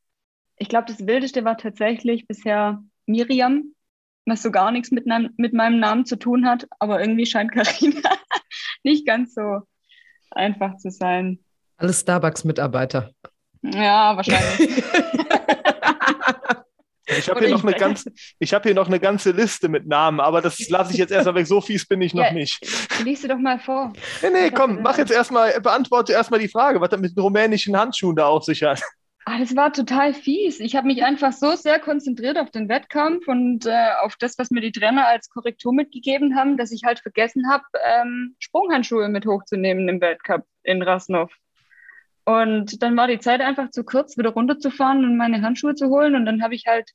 ich glaube, das Wildeste war tatsächlich bisher Miriam, was so gar nichts mit, mit meinem Namen zu tun hat, aber irgendwie scheint Karina nicht ganz so einfach zu sein. Alle Starbucks-Mitarbeiter. Ja, wahrscheinlich. Ich habe hier, noch eine ganz- ich hab hier noch eine ganze Liste mit Namen, aber das lasse ich jetzt erstmal weg. So fies bin ich noch Ja. nicht. Lies sie doch mal vor. Nee, nee, komm, mach jetzt erstmal, beantworte erstmal die Frage, was das mit den rumänischen Handschuhen da auf sich hat. Ah, das war total fies. Ich habe mich einfach so sehr konzentriert auf den Wettkampf und äh, auf das, was mir die Trainer als Korrektur mitgegeben haben, dass ich halt vergessen habe, ähm, Sprunghandschuhe mit hochzunehmen im Weltcup in Rasnov. Und dann war die Zeit einfach zu kurz, wieder runterzufahren und meine Handschuhe zu holen. Und dann habe ich halt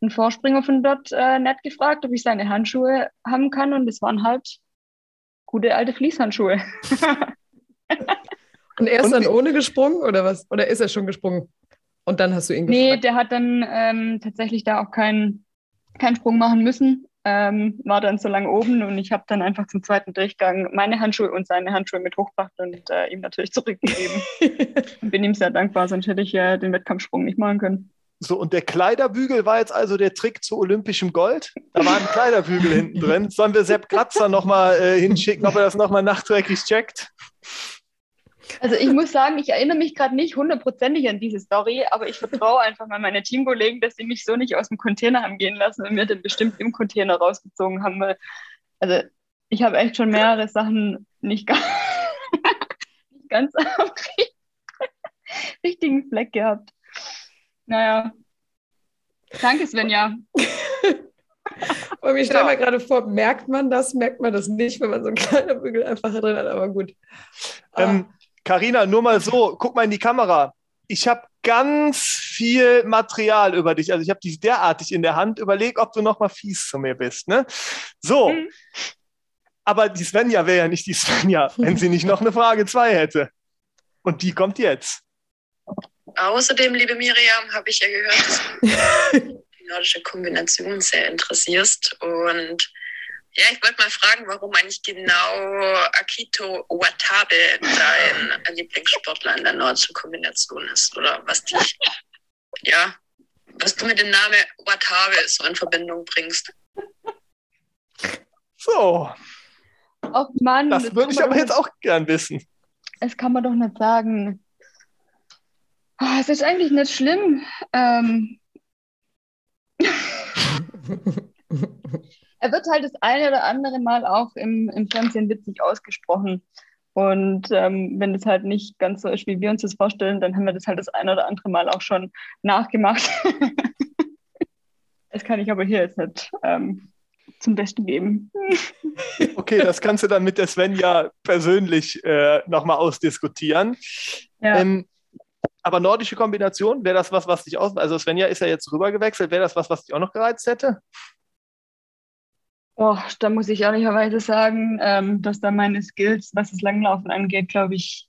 einen Vorspringer von dort äh, nett gefragt, ob ich seine Handschuhe haben kann. Und es waren halt gute alte Fließhandschuhe. Und er ist Und dann ohne gesprungen oder was? Oder ist er schon gesprungen? Und dann hast du ihn Nee, gefragt. der hat dann ähm, tatsächlich da auch keinen keinen Sprung machen müssen. Ähm, war dann so lange oben und ich habe dann einfach zum zweiten Durchgang meine Handschuhe und seine Handschuhe mit hochgebracht und äh, ihm natürlich zurückgegeben. und bin ihm sehr dankbar, sonst hätte ich äh, den Wettkampfsprung nicht machen können. So, und der Kleiderbügel war jetzt also der Trick zu olympischem Gold. Da war ein Kleiderbügel hinten drin. Sollen wir Sepp Kratzer nochmal äh, hinschicken, ob er das nochmal nachträglich checkt? Also ich muss sagen, ich erinnere mich gerade nicht hundertprozentig an diese Story, aber ich vertraue einfach mal meine Teamkollegen, dass sie mich so nicht aus dem Container haben gehen lassen und mir den bestimmt im Container rausgezogen haben. Weil, also ich habe echt schon mehrere Sachen nicht ganz, nicht ganz am richtigen Fleck gehabt. Naja. Danke, Svenja. Und ich stelle mir gerade vor, merkt man das, merkt man das nicht, wenn man so einen kleinen Bügel einfach drin hat, aber gut. Ah, Ähm, Carina, nur mal so, guck mal in die Kamera. Ich habe ganz viel Material über dich. Also ich habe dich derartig in der Hand. Überleg, ob du nochmal fies zu mir bist. Ne? So. Mhm. Aber die Svenja wäre ja nicht die Svenja, wenn sie nicht noch eine Frage 2 hätte. Und die kommt jetzt. Außerdem, liebe Miriam, habe ich ja gehört, dass du die nordische Kombination sehr interessierst. Und ja, ich wollte mal fragen, warum eigentlich genau Akito Watabe dein Lieblingssportler in der nordischen Kombination ist. Oder was dich, ja, was du mit dem Namen Watabe so in Verbindung bringst. So, Oh Mann. das würde ich aber jetzt auch gern wissen. Das kann man doch nicht sagen. Ah, es ist eigentlich nicht schlimm. Ähm, er wird halt das eine oder andere Mal auch im, im Fernsehen witzig ausgesprochen. Und ähm, wenn das halt nicht ganz so ist, wie wir uns das vorstellen, dann haben wir das halt das ein oder andere Mal auch schon nachgemacht. das kann ich aber hier jetzt nicht ähm, zum Besten geben. Okay, das kannst du dann mit der Svenja persönlich äh, nochmal ausdiskutieren. Ja. Ähm, aber nordische Kombination, wäre das was, was dich aus... Also Svenja ist ja jetzt rübergewechselt, wäre das was, was dich auch noch gereizt hätte? Oh, da muss ich ehrlicherweise sagen, ähm, dass da meine Skills, was das Langlaufen angeht, glaube ich,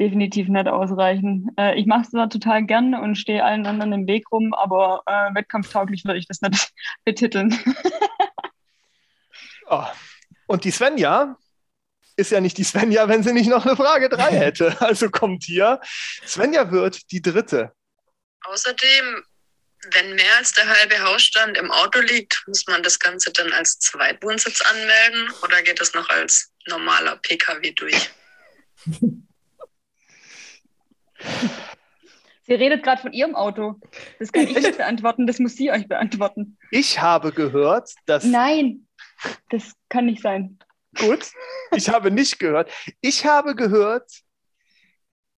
definitiv nicht ausreichen. Äh, ich mache es zwar total gern und stehe allen anderen im Weg rum, aber äh, wettkampftauglich würde ich das nicht betiteln. oh. Und die Svenja ist ja nicht die Svenja, wenn sie nicht noch eine Frage 3 hätte. Also kommt hier. Svenja wird die dritte. Außerdem wenn mehr als der halbe Hausstand im Auto liegt, muss man das Ganze dann als Zweitwohnsitz anmelden oder geht das noch als normaler Pkw durch? Sie redet gerade von ihrem Auto. Das kann ich nicht beantworten, das muss sie euch beantworten. Ich habe gehört, dass. Nein, das kann nicht sein. Gut, ich habe nicht gehört. Ich habe gehört,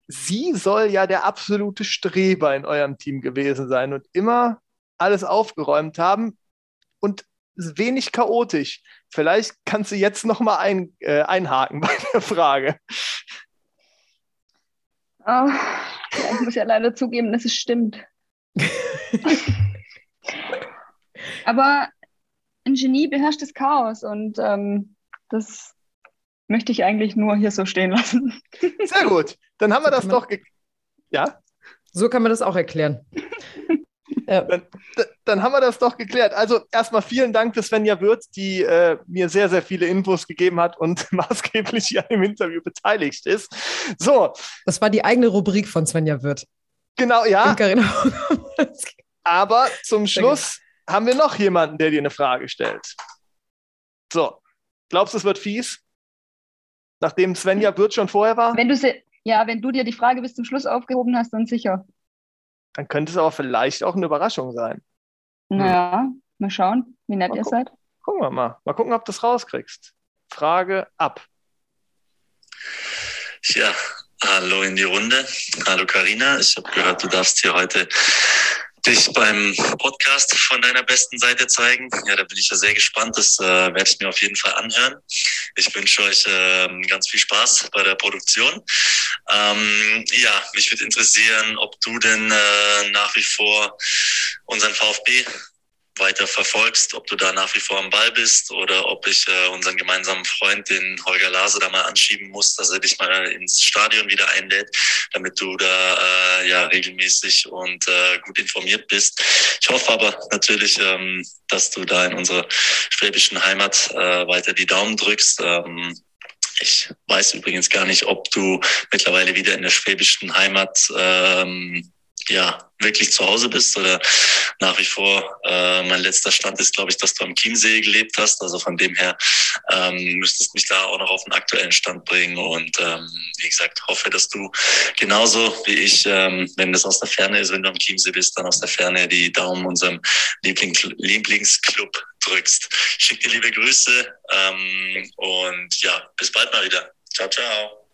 sie soll ja der absolute Streber in eurem Team gewesen sein und immer alles aufgeräumt haben und wenig chaotisch. Vielleicht kannst du jetzt noch mal ein, äh, einhaken bei der Frage. Oh, ich muss ja leider zugeben, dass es stimmt. Aber ein Genie beherrscht das Chaos und ähm, das möchte ich eigentlich nur hier so stehen lassen. Sehr gut. Dann haben wir das doch. Ja? So kann man das auch erklären. ja. dann, dann, haben wir das doch geklärt. Also erstmal vielen Dank für Svenja Würz, die äh, mir sehr, sehr viele Infos gegeben hat und maßgeblich hier im Interview beteiligt ist. So. Das war die eigene Rubrik von Svenja Würth. Genau, ja. Aber zum Schluss haben wir noch jemanden, der dir eine Frage stellt. So. Glaubst du, es wird fies? Nachdem Svenja Würth schon vorher war? Wenn du sie, ja, wenn du dir die Frage bis zum Schluss aufgehoben hast, dann sicher. Dann könnte es aber vielleicht auch eine Überraschung sein. Naja, hm. mal schauen, wie nett mal ihr seid. Gucken wir mal. Mal gucken, ob du es rauskriegst. Frage ab. Ja, hallo in die Runde. Hallo Karina. Ich habe gehört, du darfst hier heute dich beim Podcast von deiner besten Seite zeigen. Ja, da bin ich ja sehr gespannt. Das äh, werde ich mir auf jeden Fall anhören. Ich wünsche euch äh, ganz viel Spaß bei der Produktion. Ähm, ja, mich würde interessieren, ob du denn äh, nach wie vor unseren VfB weiter verfolgst, ob du da nach wie vor am Ball bist oder ob ich äh, unseren gemeinsamen Freund, den Holger Lase, da mal anschieben muss, dass er dich mal ins Stadion wieder einlädt, damit du da äh, ja regelmäßig und äh, gut informiert bist. Ich hoffe aber natürlich, ähm, dass du da in unserer schwäbischen Heimat äh, weiter die Daumen drückst. Ähm, ich weiß übrigens gar nicht, ob du mittlerweile wieder in der schwäbischen Heimat ähm, ja, wirklich zu Hause bist oder nach wie vor äh, mein letzter Stand ist, glaube ich, dass du am Chiemsee gelebt hast. Also von dem her ähm, müsstest mich da auch noch auf den aktuellen Stand bringen. Und ähm, wie gesagt, hoffe, dass du genauso wie ich, ähm, wenn das aus der Ferne ist, wenn du am Chiemsee bist, dann aus der Ferne die Daumen unserem Liebling Lieblingsclub drückst. Schick dir liebe Grüße ähm, und ja, bis bald mal wieder. Ciao, ciao.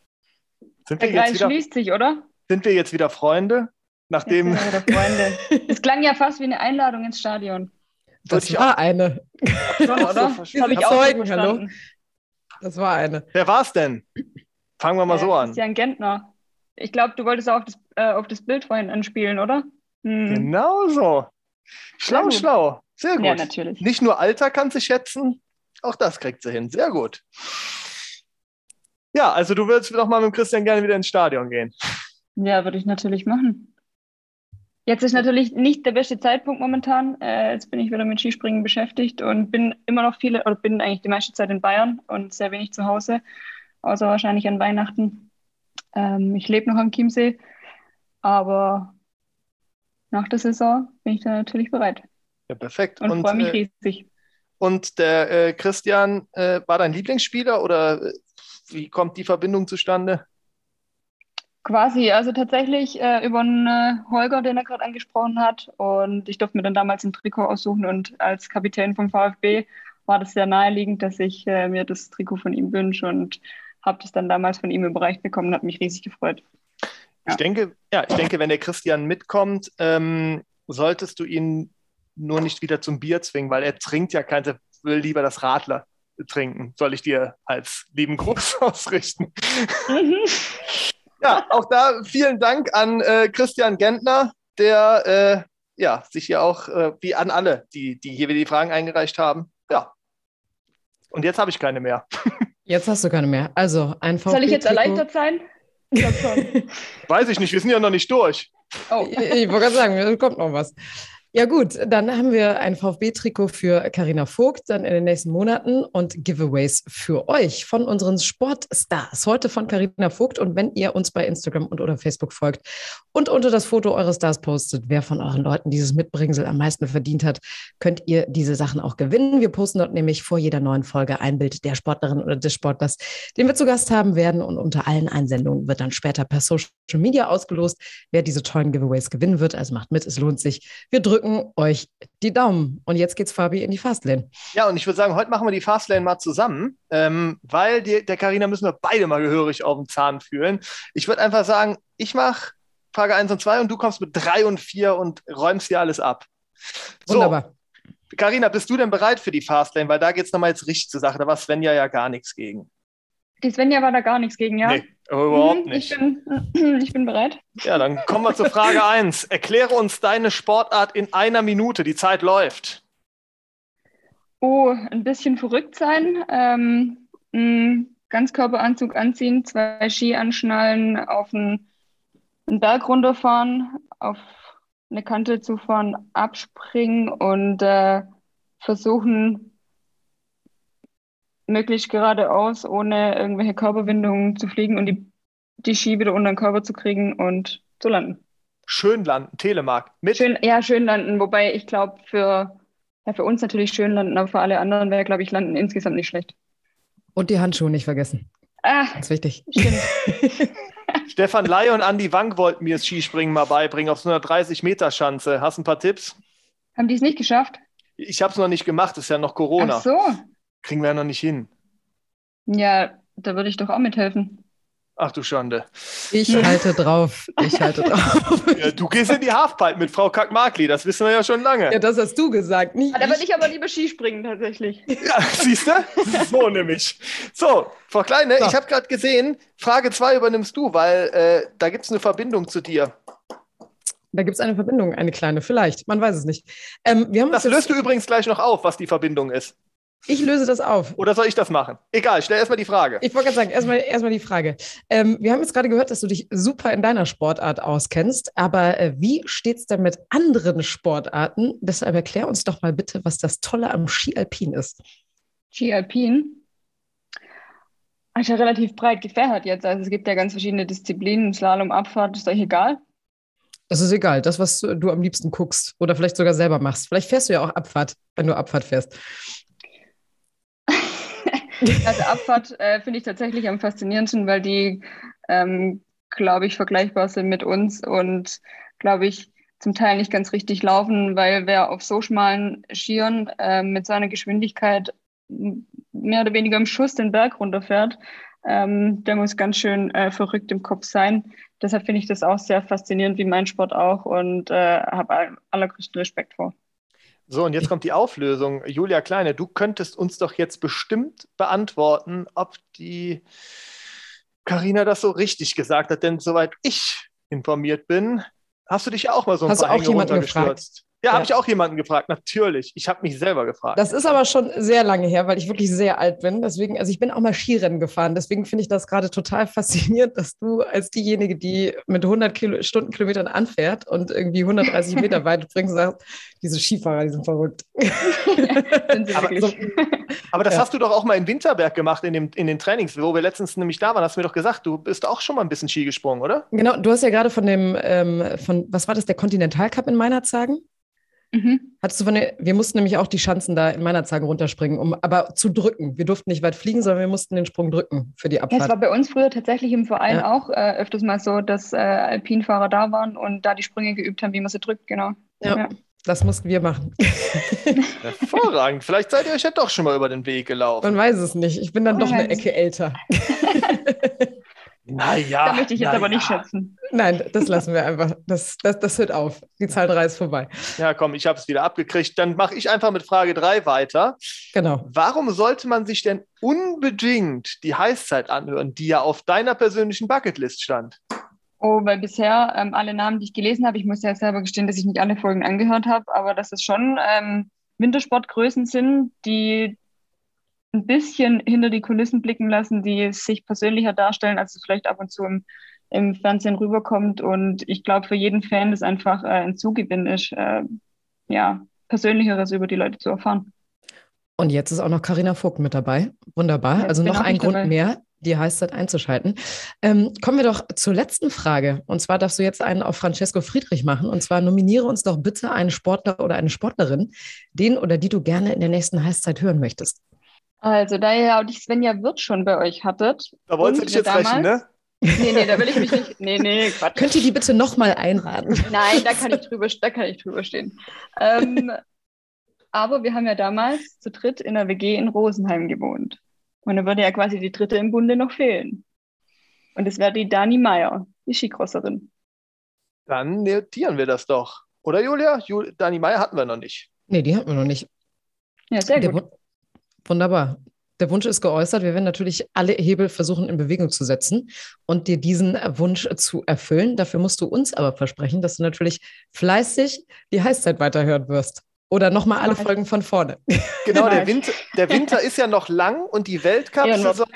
Sind wir Der Kreis schließt sich, oder? Sind wir jetzt wieder Freunde? Nachdem. Es klang ja fast wie eine Einladung ins Stadion. Das, das war eine. Schon, oder? Das habe ich auch Zeugen, hallo. Das war eine. Wer war es denn? Fangen wir mal äh, so an. Christian Gentner. Ich glaube, du wolltest auch das, äh, auf das Bild vorhin anspielen, oder? Hm. Genau so. Schlau, Sehr schlau. Sehr gut. Ja, natürlich. Nicht nur Alter kann sie schätzen, auch das kriegt sie hin. Sehr gut. Ja, also du würdest doch mal mit Christian gerne wieder ins Stadion gehen. Ja, würde ich natürlich machen. Jetzt ist natürlich nicht der beste Zeitpunkt momentan. Äh, jetzt bin ich wieder mit Skispringen beschäftigt und bin immer noch viele, oder bin eigentlich die meiste Zeit in Bayern und sehr wenig zu Hause, außer wahrscheinlich an Weihnachten. Ähm, ich lebe noch am Chiemsee, aber nach der Saison bin ich da natürlich bereit. Ja, perfekt. Und, und freue mich äh, riesig. Und der äh, Christian äh, war dein Lieblingsspieler oder äh, wie kommt die Verbindung zustande? Quasi, also tatsächlich äh, über einen äh, Holger, den er gerade angesprochen hat. Und ich durfte mir dann damals ein Trikot aussuchen und als Kapitän vom VfB war das sehr naheliegend, dass ich äh, mir das Trikot von ihm wünsche und habe das dann damals von ihm überreicht bekommen und habe mich riesig gefreut. Ich denke, ja, ich denke, wenn der Christian mitkommt, ähm, solltest du ihn nur nicht wieder zum Bier zwingen, weil er trinkt ja kein, er will lieber das Radler trinken. Soll ich dir als lieben Gruß ausrichten? Mhm. Ja, auch da vielen Dank an äh, Christian Gentner, der äh, ja, sich hier auch, äh, wie an alle, die, die hier wieder die Fragen eingereicht haben. Ja. Und jetzt habe ich keine mehr. Jetzt hast du keine mehr. Also ein VfB Soll ich jetzt erleichtert sein? Ich. Weiß ich nicht, wir sind ja noch nicht durch. Oh. Ich, ich wollte gerade sagen, da kommt noch was. Ja gut, dann haben wir ein VfB-Trikot für Karina Vogt dann in den nächsten Monaten und Giveaways für euch von unseren Sportstars. Heute von Karina Vogt und wenn ihr uns bei Instagram und oder Facebook folgt und unter das Foto eures Stars postet, wer von euren Leuten dieses Mitbringsel am meisten verdient hat, könnt ihr diese Sachen auch gewinnen. Wir posten dort nämlich vor jeder neuen Folge ein Bild der Sportlerin oder des Sportlers, den wir zu Gast haben werden und unter allen Einsendungen wird dann später per Social Media ausgelost, wer diese tollen Giveaways gewinnen wird. Also macht mit, es lohnt sich. Wir drücken euch die Daumen. Und jetzt geht's Fabi in die Fastlane. Ja, und ich würde sagen, heute machen wir die Fastlane mal zusammen, ähm, weil die, der Karina müssen wir beide mal gehörig auf den Zahn fühlen. Ich würde einfach sagen, ich mache Frage 1 und 2 und du kommst mit 3 und 4 und räumst dir alles ab. So, Wunderbar. Karina, bist du denn bereit für die Fastlane? Weil da geht es nochmal jetzt richtig zur Sache. Da war Svenja ja gar nichts gegen. Die Svenja war da gar nichts gegen, ja? Nee, überhaupt Mhm, nicht. Ich bin, ich bin bereit. Ja, dann kommen wir zur Frage 1. Erkläre uns deine Sportart in einer Minute. Die Zeit läuft. Oh, ein bisschen verrückt sein. Ähm, Ganzkörperanzug anziehen, zwei Ski anschnallen, auf einen, einen Berg runterfahren, auf eine Kante zu fahren, abspringen und äh, versuchen, möglichst geradeaus, ohne irgendwelche Körperwindungen zu fliegen und die, die Ski wieder unter den Körper zu kriegen und zu landen. Schön landen, Telemark. Mit Schön, ja, schön landen, wobei ich glaube, für, ja, für uns natürlich schön landen, aber für alle anderen wäre, glaube ich, landen insgesamt nicht schlecht. Und die Handschuhe nicht vergessen. Ah, Ganz wichtig. Stefan Laie und Andi Wank wollten mir das Skispringen mal beibringen auf so einer 30-Meter-Schanze. Hast du ein paar Tipps? Haben die es nicht geschafft? Ich habe es noch nicht gemacht, ist ja noch Corona. Ach so. Kriegen wir ja noch nicht hin. Ja, da würde ich doch auch mithelfen. Ach du Schande. Ich halte drauf. Ich halte drauf. Ja, du gehst in die Halfpipe mit Frau Kackmarkli, das wissen wir ja schon lange. Ja, das hast du gesagt, nicht Ah, da würde ich. aber lieber Skispringen tatsächlich. Ja, siehst du? So nämlich. So, Frau Kleine, So. ich habe gerade gesehen, Frage 2 übernimmst du, weil äh, da gibt es eine Verbindung zu dir. Da gibt es eine Verbindung, eine kleine, vielleicht. Man weiß es nicht. Ähm, wir haben uns Das löst du übrigens gleich noch auf, was die Verbindung ist. Ich löse das auf. Oder soll ich das machen? Egal, stell erstmal die Frage. Ich wollte gerade sagen, erstmal erstmal die Frage. Ähm, wir haben jetzt gerade gehört, dass du dich super in deiner Sportart auskennst, aber äh, wie steht es denn mit anderen Sportarten? Deshalb erklär uns doch mal bitte, was das Tolle am Ski Alpin ist. Ski Alpin. Ist ja relativ breit gefächert jetzt. Also es gibt ja ganz verschiedene Disziplinen. Slalom, Abfahrt, ist euch egal. Das ist egal, das, was du am liebsten guckst oder vielleicht sogar selber machst. Vielleicht fährst du ja auch Abfahrt, wenn du Abfahrt fährst. Also Abfahrt äh, finde ich tatsächlich am faszinierendsten, weil die, ähm, glaube ich, vergleichbar sind mit uns und, glaube ich, zum Teil nicht ganz richtig laufen, weil wer auf so schmalen Skiern äh, mit seiner Geschwindigkeit mehr oder weniger im Schuss den Berg runterfährt, ähm, der muss ganz schön äh, verrückt im Kopf sein. Deshalb finde ich das auch sehr faszinierend, wie mein Sport auch, und äh, habe all- allergrößten Respekt vor. So, und jetzt kommt die Auflösung. Julia Kleine, du könntest uns doch jetzt bestimmt beantworten, ob die Karina das so richtig gesagt hat, denn soweit ich informiert bin, hast du dich ja auch mal so ein Hast du paar auch jemanden runtergestürzt. Ja, Ja. habe ich auch jemanden gefragt, natürlich. Ich habe mich selber gefragt. Das ist aber schon sehr lange her, weil ich wirklich sehr alt bin. Deswegen, also ich bin auch mal Skirennen gefahren. Deswegen finde ich das gerade total faszinierend, dass du als diejenige, die mit 100 Kilo, Stundenkilometern anfährt und irgendwie 130 Meter weit bringst, sagst, diese Skifahrer, die sind verrückt. Sind Aber so- Aber das Ja. hast du doch auch mal in Winterberg gemacht, in, dem, in den Trainings, wo wir letztens nämlich da waren, hast du mir doch gesagt, du bist auch schon mal ein bisschen Ski gesprungen, oder? Genau, du hast ja gerade von dem, ähm, von, was war das, der Kontinentalcup in Meinerzhagen? Mhm. Hattest du von der, wir mussten nämlich auch die Schanzen da in Meinerzhagen runterspringen, um aber zu drücken. Wir durften nicht weit fliegen, sondern wir mussten den Sprung drücken für die Ja, es war Abfahrt. bei uns früher tatsächlich im Verein Ja. auch äh, öfters mal so, dass äh, Alpinfahrer da waren und da die Sprünge geübt haben, wie man sie drückt, genau. Ja, Ja. das mussten wir machen. Hervorragend. Vielleicht seid ihr euch ja doch schon mal über den Weg gelaufen. Man weiß es nicht. Ich bin dann doch eine. Ecke älter. Naja. Da möchte ich jetzt na aber nicht ja. schätzen. Nein, das lassen wir einfach. Das, das, das hört auf. Die Zahl 3 ist vorbei. Ja, komm, ich habe es wieder abgekriegt. Dann mache ich einfach mit Frage 3 weiter. Genau. Warum sollte man sich denn unbedingt die Heißzeit anhören, die ja auf deiner persönlichen Bucketlist stand? Oh, weil bisher ähm, alle Namen, die ich gelesen habe, ich muss ja selber gestehen, dass ich nicht alle Folgen angehört habe, aber dass es schon ähm, Wintersportgrößen sind, die ein bisschen hinter die Kulissen blicken lassen, die sich persönlicher darstellen, als es vielleicht ab und zu im, im Fernsehen rüberkommt. Und ich glaube, für jeden Fan das einfach äh, ein Zugewinn ist, äh, ja, Persönlicheres über die Leute zu erfahren. Und jetzt ist auch noch Karina Vogt mit dabei. Wunderbar. Ja, also noch ein Grund dabei. mehr, die Heißzeit einzuschalten. Ähm, kommen wir doch zur letzten Frage. Und zwar darfst du jetzt einen auf Francesco Friedrich machen. Und zwar nominiere uns doch bitte einen Sportler oder eine Sportlerin, den oder die du gerne in der nächsten Heißzeit hören möchtest. Also, da ihr ja auch die Svenja Wirth schon bei euch hattet. Da und dich wir jetzt rächen, ne? Nee, nee, da will ich mich nicht. Nee, nee, Quatsch. Könnt ihr die bitte nochmal einladen? Nein, da kann ich drüber, da kann ich drüber stehen. Ähm, aber wir haben ja damals zu dritt in der WG in Rosenheim gewohnt. Und da würde ja quasi die dritte im Bunde noch fehlen. Und es wäre die Dani Meier, die Skicrosserin. Dann notieren wir das doch. Oder Julia? Jul Dani Meier hatten wir noch nicht. Nee, die hatten wir noch nicht. Ja, sehr Der gut. Wun- Wunderbar. Der Wunsch ist geäußert. Wir werden natürlich alle Hebel versuchen in Bewegung zu setzen und dir diesen Wunsch zu erfüllen. Dafür musst du uns aber versprechen, dass du natürlich fleißig die Heißzeit weiterhören wirst. Oder nochmal alle. Folgen von vorne. Genau, der. Winter, der Winter ist ja noch lang und die Weltcup-Saison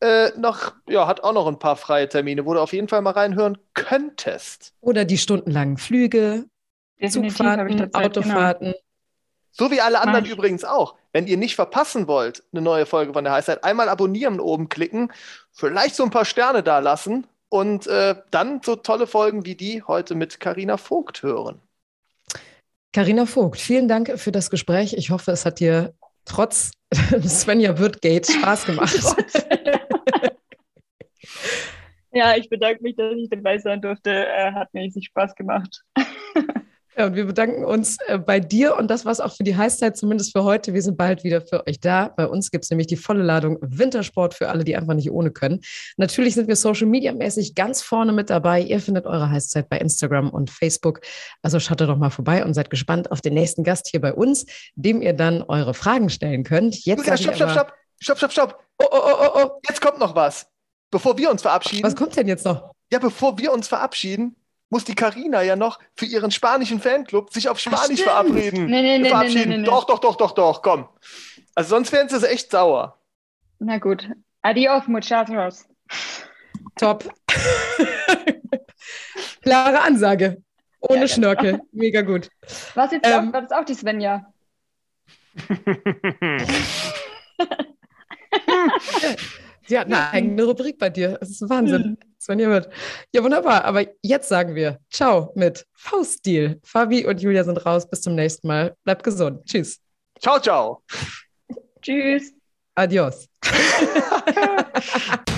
äh, noch, ja, hat auch noch ein paar freie Termine, wo du auf jeden Fall mal reinhören könntest. Oder die stundenlangen Flüge, Definitiv habe ich Zugfahrten, da Zeit, genau. So wie alle anderen ich. übrigens auch. Wenn ihr nicht verpassen wollt, eine neue Folge von der Heißzeit, einmal abonnieren oben klicken, vielleicht so ein paar Sterne da lassen und äh, dann so tolle Folgen wie die heute mit Carina Vogt hören. Carina Vogt, vielen Dank für das Gespräch. Ich hoffe, es hat dir trotz Svenja Wirtgate Spaß gemacht. Ja, ich bedanke mich, dass ich dabei sein durfte. Äh, hat mir riesig Spaß gemacht. Ja, und wir bedanken uns äh, bei dir und das war's auch für die Heißzeit, zumindest für heute. Wir sind bald wieder für euch da. Bei uns gibt es nämlich die volle Ladung Wintersport für alle, die einfach nicht ohne können. Natürlich sind wir Social Media mäßig ganz vorne mit dabei. Ihr findet eure Heißzeit bei Instagram und Facebook. Also schaut doch mal vorbei und seid gespannt auf den nächsten Gast hier bei uns, dem ihr dann eure Fragen stellen könnt. Jetzt ich stopp, stopp, stopp, stopp, stopp, stopp. Oh, oh, oh, oh, oh. Jetzt kommt noch was. Bevor wir uns verabschieden. Was kommt denn jetzt noch? Ja, bevor wir uns verabschieden, muss die Carina ja noch für ihren spanischen Fanclub sich auf Spanisch stimmt. verabreden. Nee, nee, nee, verabschieden. nee, nee, nee. Doch, doch, doch, doch, doch, komm. Also sonst wären sie echt sauer. Na gut. Adios, muchachos. Top. Klare Ansage. Ohne Ja. Schnörkel. Mega gut. Was jetzt Ähm, auch, war das auch die Svenja? Sie hat eine eigene Rubrik bei dir. Das ist Wahnsinn. Svenja wird. Ja, wunderbar. Aber jetzt sagen wir Ciao mit Fauststil. Fabi und Julia sind raus. Bis zum nächsten Mal. Bleibt gesund. Tschüss. Ciao, ciao. Tschüss. Adios.